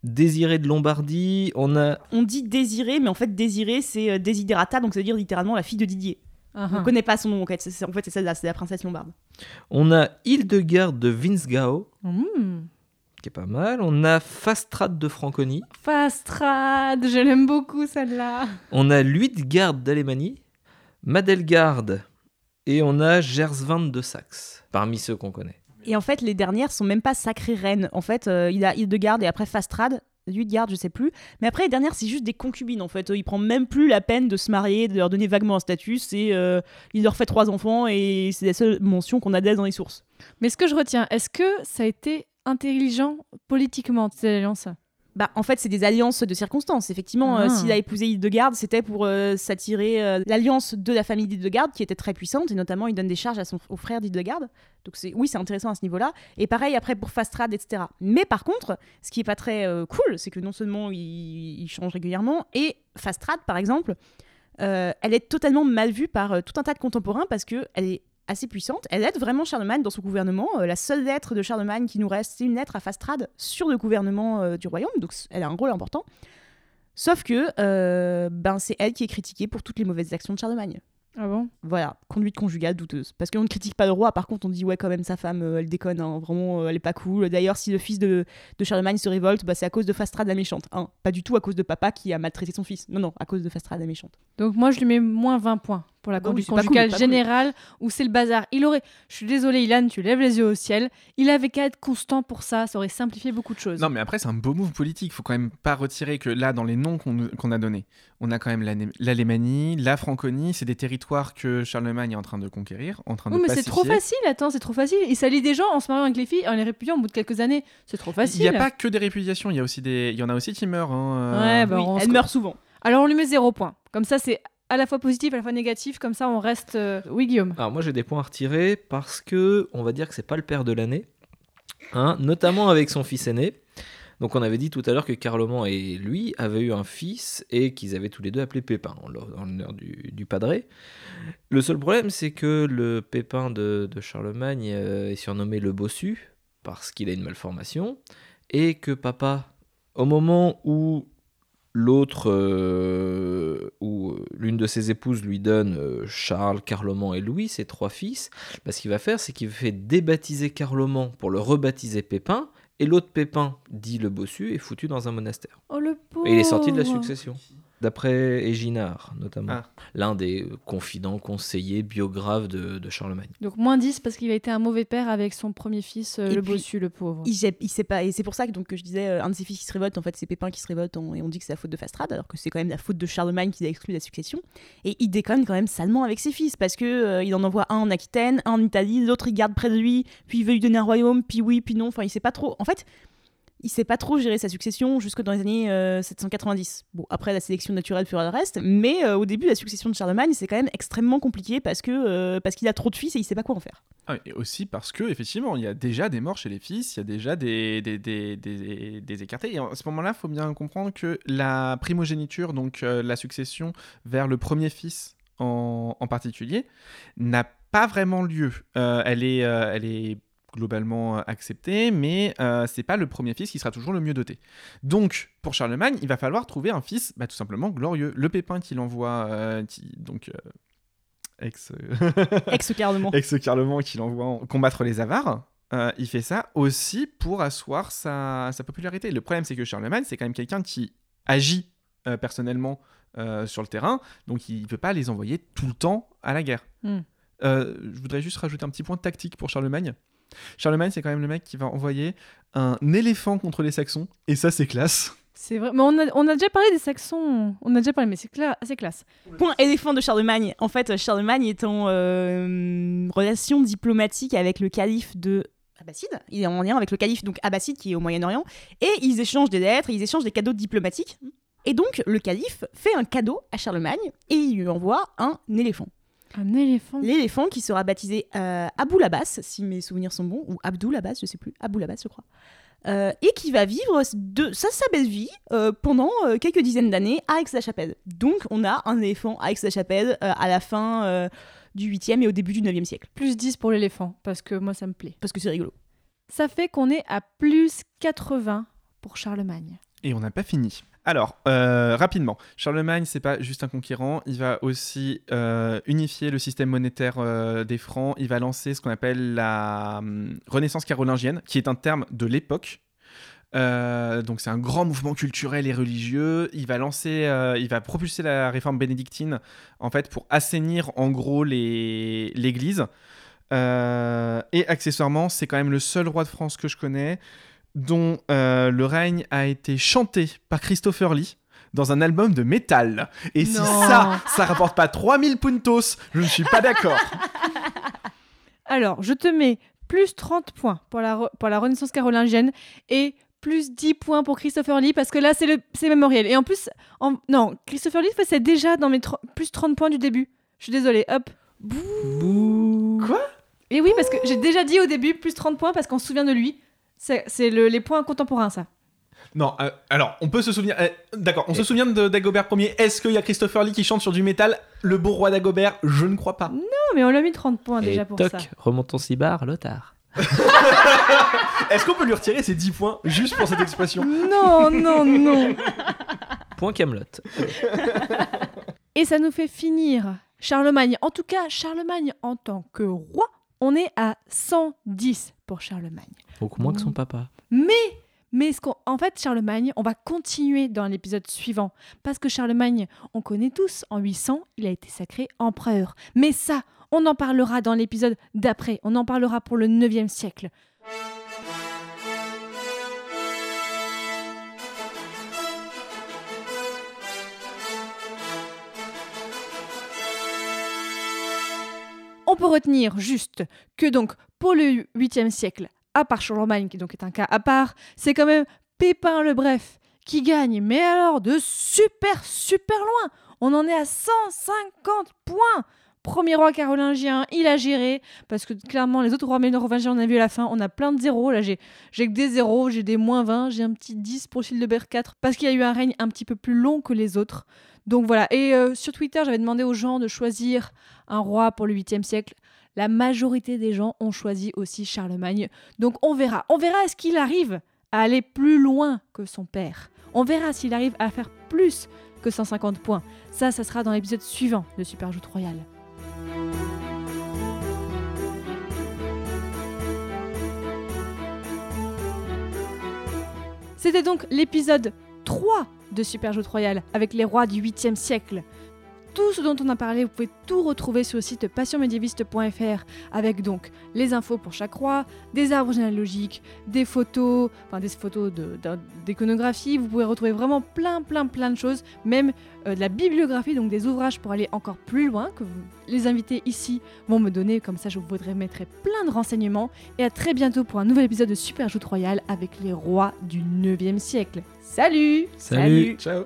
[SPEAKER 2] Désiré de Lombardie. On a
[SPEAKER 1] On dit Désiré, mais en fait Désiré c'est euh, Desiderata, donc ça veut dire littéralement la fille de Didier.
[SPEAKER 3] Ah,
[SPEAKER 1] On
[SPEAKER 3] ah.
[SPEAKER 1] connaît pas son nom en fait, c'est- en fait c'est celle-là, c'est la princesse lombarde.
[SPEAKER 2] On a Hildegarde de Winsgau,
[SPEAKER 3] Mmh.
[SPEAKER 2] qui est pas mal. On a Fastrade de Franconie.
[SPEAKER 3] Fastrade, je l'aime beaucoup celle-là.
[SPEAKER 2] On a Luitgarde d'Allemagne, Madelgarde et on a Gersvinde de Saxe, parmi ceux qu'on connaît.
[SPEAKER 1] Et en fait les dernières sont même pas sacrées reines. En fait euh, il a Hildegarde et après Fastrade, Ludegarde je sais plus. Mais après les dernières c'est juste des concubines en fait. Euh, Il prend même plus la peine de se marier, de leur donner vaguement un statut. C'est euh, il leur fait trois enfants et c'est la seule mention qu'on a d'elle dans les sources.
[SPEAKER 3] Mais ce que je retiens, est-ce que ça a été intelligent politiquement, cette alliance?
[SPEAKER 1] Bah, en fait, c'est des alliances de circonstances. Effectivement, euh,
[SPEAKER 3] Ah.
[SPEAKER 1] s'il a épousé Hildegarde, c'était pour euh, s'attirer euh, l'alliance de la famille d'Hildegarde, qui était très puissante, et notamment, il donne des charges à son, au frère d'Hildegarde. Donc, oui, c'est intéressant à ce niveau-là. Et pareil, après, pour Fastrad, etc. Mais par contre, ce qui est pas très cool, c'est que non seulement il, il change régulièrement, et Fastrad, par exemple, elle est totalement mal vue par tout un tas de contemporains parce que elle est assez puissante. Elle aide vraiment Charlemagne dans son gouvernement. Euh, la seule lettre de Charlemagne qui nous reste, c'est une lettre à Fastrad sur le gouvernement euh, du royaume. Donc elle a un rôle important. Sauf que euh, ben, c'est elle qui est critiquée pour toutes les mauvaises actions de Charlemagne.
[SPEAKER 3] Ah bon?
[SPEAKER 1] Voilà, conduite conjugale douteuse. Parce qu'on ne critique pas le roi, par contre on dit ouais quand même sa femme, elle déconne, hein, vraiment elle est pas cool. D'ailleurs si le fils de, de Charlemagne se révolte, bah, c'est à cause de Fastrad la méchante. hein. Pas du tout à cause de papa qui a maltraité son fils. Non, non, à cause de Fastrad la méchante.
[SPEAKER 3] Donc moi, je lui mets moins 20 points pour la
[SPEAKER 1] oui,
[SPEAKER 3] conduite
[SPEAKER 1] cool,
[SPEAKER 3] conjugale
[SPEAKER 1] cool.
[SPEAKER 3] générale où c'est le bazar. Il aurait, je suis désolée, Ilan, tu lèves les yeux au ciel. Il avait qu'à être constant pour ça, ça aurait simplifié beaucoup de choses.
[SPEAKER 4] Non, mais après, c'est un beau move politique. Faut quand même pas retirer que là, dans les noms qu'on a donnés, on a quand même l'Alémanie, la Franconie. C'est des territoires que Charlemagne est en train de conquérir, en train
[SPEAKER 3] Oui,
[SPEAKER 4] de
[SPEAKER 3] mais c'est trop facile, attends, c'est trop facile. Il s'allie des gens en se mariant avec les filles, en les répudiant au bout de quelques années. C'est trop
[SPEAKER 4] Il
[SPEAKER 3] facile.
[SPEAKER 4] n'y a pas que des répudiations, il y, a aussi des... il y en a aussi qui meurent. hein, euh.
[SPEAKER 3] Ouais, bah,
[SPEAKER 1] Oui,
[SPEAKER 3] on
[SPEAKER 1] elle meurt souvent.
[SPEAKER 3] Alors on lui met zéro point. Comme ça, c'est à la fois positif, à la fois négatif. Comme ça, on reste. euh, Oui, Guillaume.
[SPEAKER 2] Alors moi j'ai des points à retirer parce que on va dire que c'est pas le père de l'année, hein, notamment avec son fils aîné. Donc on avait dit tout à l'heure que Carloman et lui avaient eu un fils et qu'ils avaient tous les deux appelé Pépin en l'honneur- du, du padré. Le seul problème c'est que le Pépin de, de Charlemagne euh, est surnommé le bossu parce qu'il a une malformation et que papa, au moment où l'autre euh, où euh, l'une de ses épouses lui donne euh, Charles, Carloman et Louis, ses trois fils, bah, ce qu'il va faire, c'est qu'il fait débaptiser Carloman pour le rebaptiser Pépin, et l'autre Pépin, dit le bossu, est foutu dans un monastère.
[SPEAKER 3] Oh le pauvre.
[SPEAKER 2] Et il est sorti de la succession. D'après Éginard, notamment.
[SPEAKER 4] Ah.
[SPEAKER 2] L'un des euh, confidents, conseillers, biographes de, de Charlemagne.
[SPEAKER 3] Donc moins 10 parce qu'il a été un mauvais père avec son premier fils, euh,
[SPEAKER 1] Et
[SPEAKER 3] le
[SPEAKER 1] puis,
[SPEAKER 3] bossu, le pauvre.
[SPEAKER 1] Il, sait- il sait pas, et c'est pour ça que, donc, que je disais, euh, un de ses fils qui se révolte, en fait, c'est Pépin qui se révolte, en- et on dit que c'est la faute de Fastrade, alors que c'est quand même la faute de Charlemagne qui l'a exclu de la succession. Et il déconne quand même salement avec ses fils, parce que euh, il en envoie un en Aquitaine, un en Italie, l'autre il garde près de lui, puis il veut lui donner un royaume, puis oui, puis non. Enfin, il sait pas trop. En fait, il sait pas trop gérer sa succession jusque dans les années euh, 790. Bon, après la sélection naturelle fera le reste, mais euh, au début, la succession de Charlemagne, c'est quand même extrêmement compliqué parce que euh, parce qu'il a trop de fils et il sait pas quoi en faire.
[SPEAKER 4] Ah, et aussi parce que effectivement, il y a déjà des morts chez les fils, il y a déjà des, des, des, des- écartés. Et à ce moment-là, faut bien comprendre que la primogéniture, donc euh, la succession vers le premier fils en, en particulier, n'a pas vraiment lieu. Euh, elle, est, euh, elle est globalement euh, acceptée, mais euh, c'est pas le premier fils qui sera toujours le mieux doté. Donc, pour Charlemagne, il va falloir trouver un fils bah, tout simplement glorieux. Le pépin qu'il envoie, euh, qui- donc euh, ex.
[SPEAKER 1] Ex-carlement.
[SPEAKER 4] ex-Carlement qu'il envoie en- combattre les avares. il fait ça aussi pour asseoir sa, sa popularité. Le problème, c'est que Charlemagne, c'est quand même quelqu'un qui agit personnellement sur le terrain, donc il ne peut pas les envoyer tout le temps à la guerre.
[SPEAKER 3] Hmm.
[SPEAKER 4] Je voudrais juste rajouter un petit point tactique pour Charlemagne. Charlemagne, c'est quand même le mec qui va envoyer un éléphant contre les Saxons, et ça, c'est classe.
[SPEAKER 3] C'est vrai. Mais on a, on a déjà parlé des Saxons. On a déjà parlé, mais c'est cla- c'est classe.
[SPEAKER 1] Point éléphant de Charlemagne. En fait, Charlemagne est en euh, relation diplomatique avec le calife de Abbasside. Il est en lien avec le calife donc Abbasside qui est au Moyen-Orient et ils échangent des lettres, ils échangent des cadeaux diplomatiques. Et donc, le calife fait un cadeau à Charlemagne et il lui envoie un éléphant.
[SPEAKER 3] Un éléphant.
[SPEAKER 1] L'éléphant qui sera baptisé euh, Abou Labas, si mes souvenirs sont bons, ou Abdou Labas, je sais plus, Abou Labas, je crois. Euh, et qui va vivre de sa, sa belle vie euh, pendant euh, quelques dizaines d'années à Aix-la-Chapelle. Donc, on a un éléphant à Aix-la-Chapelle euh, à la fin euh, du 8e et au début du 9e siècle.
[SPEAKER 3] Plus 10 pour l'éléphant, parce que moi ça me plaît.
[SPEAKER 1] Parce que c'est rigolo.
[SPEAKER 3] Ça fait qu'on est à plus 80 pour Charlemagne.
[SPEAKER 4] Et on n'a pas fini. Alors, euh, rapidement, Charlemagne, c'est pas juste un conquérant, il va aussi euh, unifier le système monétaire euh, des francs, il va lancer ce qu'on appelle la hum, Renaissance carolingienne, qui est un terme de l'époque. Donc c'est un grand mouvement culturel et religieux. Il va lancer, il va propulser la réforme bénédictine en fait pour assainir en gros l'Église. Et accessoirement, c'est quand même le seul roi de France que je connais dont euh, le règne a été chanté par Christopher Lee dans un album de métal. Et si
[SPEAKER 3] Non.
[SPEAKER 4] ça, ça rapporte pas 3000 puntos, je ne suis pas d'accord.
[SPEAKER 3] Alors, je te mets plus 30 points pour la, re- pour la Renaissance carolingienne et plus 10 points pour Christopher Lee parce que là, c'est le c'est mémoriel. Et en plus, en- non, Christopher Lee c'est déjà dans mes tro- plus 30 points du début. Je suis désolée, hop.
[SPEAKER 4] Quoi?
[SPEAKER 3] Et oui, parce que j'ai déjà dit au début plus 30 points parce qu'on se souvient de lui. C'est le- les points contemporains, ça.
[SPEAKER 4] Non, euh, alors, on peut se souvenir... euh, D'accord, on se souvient de Dagobert Ier. Est-ce qu'il y a Christopher Lee qui chante sur du métal? Le beau roi Dagobert Je ne crois pas.
[SPEAKER 3] Non, mais on l'a mis 30 points déjà
[SPEAKER 2] Et
[SPEAKER 3] pour
[SPEAKER 2] toc,
[SPEAKER 3] ça.
[SPEAKER 2] remontons si barre, Lothar.
[SPEAKER 4] Est-ce qu'on peut lui retirer ses 10 points juste pour cette expression?
[SPEAKER 3] Non, non, non.
[SPEAKER 2] Point Camelot.
[SPEAKER 3] Et ça nous fait finir Charlemagne. En tout cas, Charlemagne en tant que roi, on est à 110 pour Charlemagne.
[SPEAKER 2] Beaucoup moins que son papa.
[SPEAKER 3] Mais, mais ce en fait, Charlemagne, on va continuer dans l'épisode suivant. Parce que Charlemagne, on connaît tous, en 800, il a été sacré empereur. Mais ça, on en parlera dans l'épisode d'après. On en parlera pour le 9e siècle. On peut retenir juste que donc pour le 8e siècle, à part Charlemagne, qui donc est un cas à part, c'est quand même Pépin le Bref qui gagne, mais alors de super super loin. On en est à 150 points. Premier roi carolingien, il a géré, parce que clairement les autres rois mérovingiens, on a vu à la fin, on a plein de zéros. Là, j'ai que des zéros, j'ai des moins 20, j'ai un petit 10 pour Childebert 4, parce qu'il y a eu un règne un petit peu plus long que les autres. Donc voilà, et euh, sur Twitter, j'avais demandé aux gens de choisir un roi pour le 8e siècle. La majorité des gens ont choisi aussi Charlemagne. Donc on verra. On verra est-ce qu'il arrive à aller plus loin que son père. On verra s'il arrive à faire plus que 150 points. Ça, ça sera dans l'épisode suivant de Super Joute Royale. C'était donc l'épisode 3 de Super Royale avec les rois du 8e siècle. Tout ce dont on a parlé, vous pouvez tout retrouver sur le site passionmédiéviste.fr avec donc les infos pour chaque roi, des arbres généalogiques, des photos, enfin des photos de- d'iconographie. Vous pouvez retrouver vraiment plein, plein, plein de choses, même euh, de la bibliographie, donc des ouvrages pour aller encore plus loin que vous- les invités ici vont me donner. Comme ça, je vous mettrai plein de renseignements. Et à très bientôt pour un nouvel épisode de Super Joute Royale avec les rois du 9e siècle. Salut
[SPEAKER 2] Salut.
[SPEAKER 4] Ciao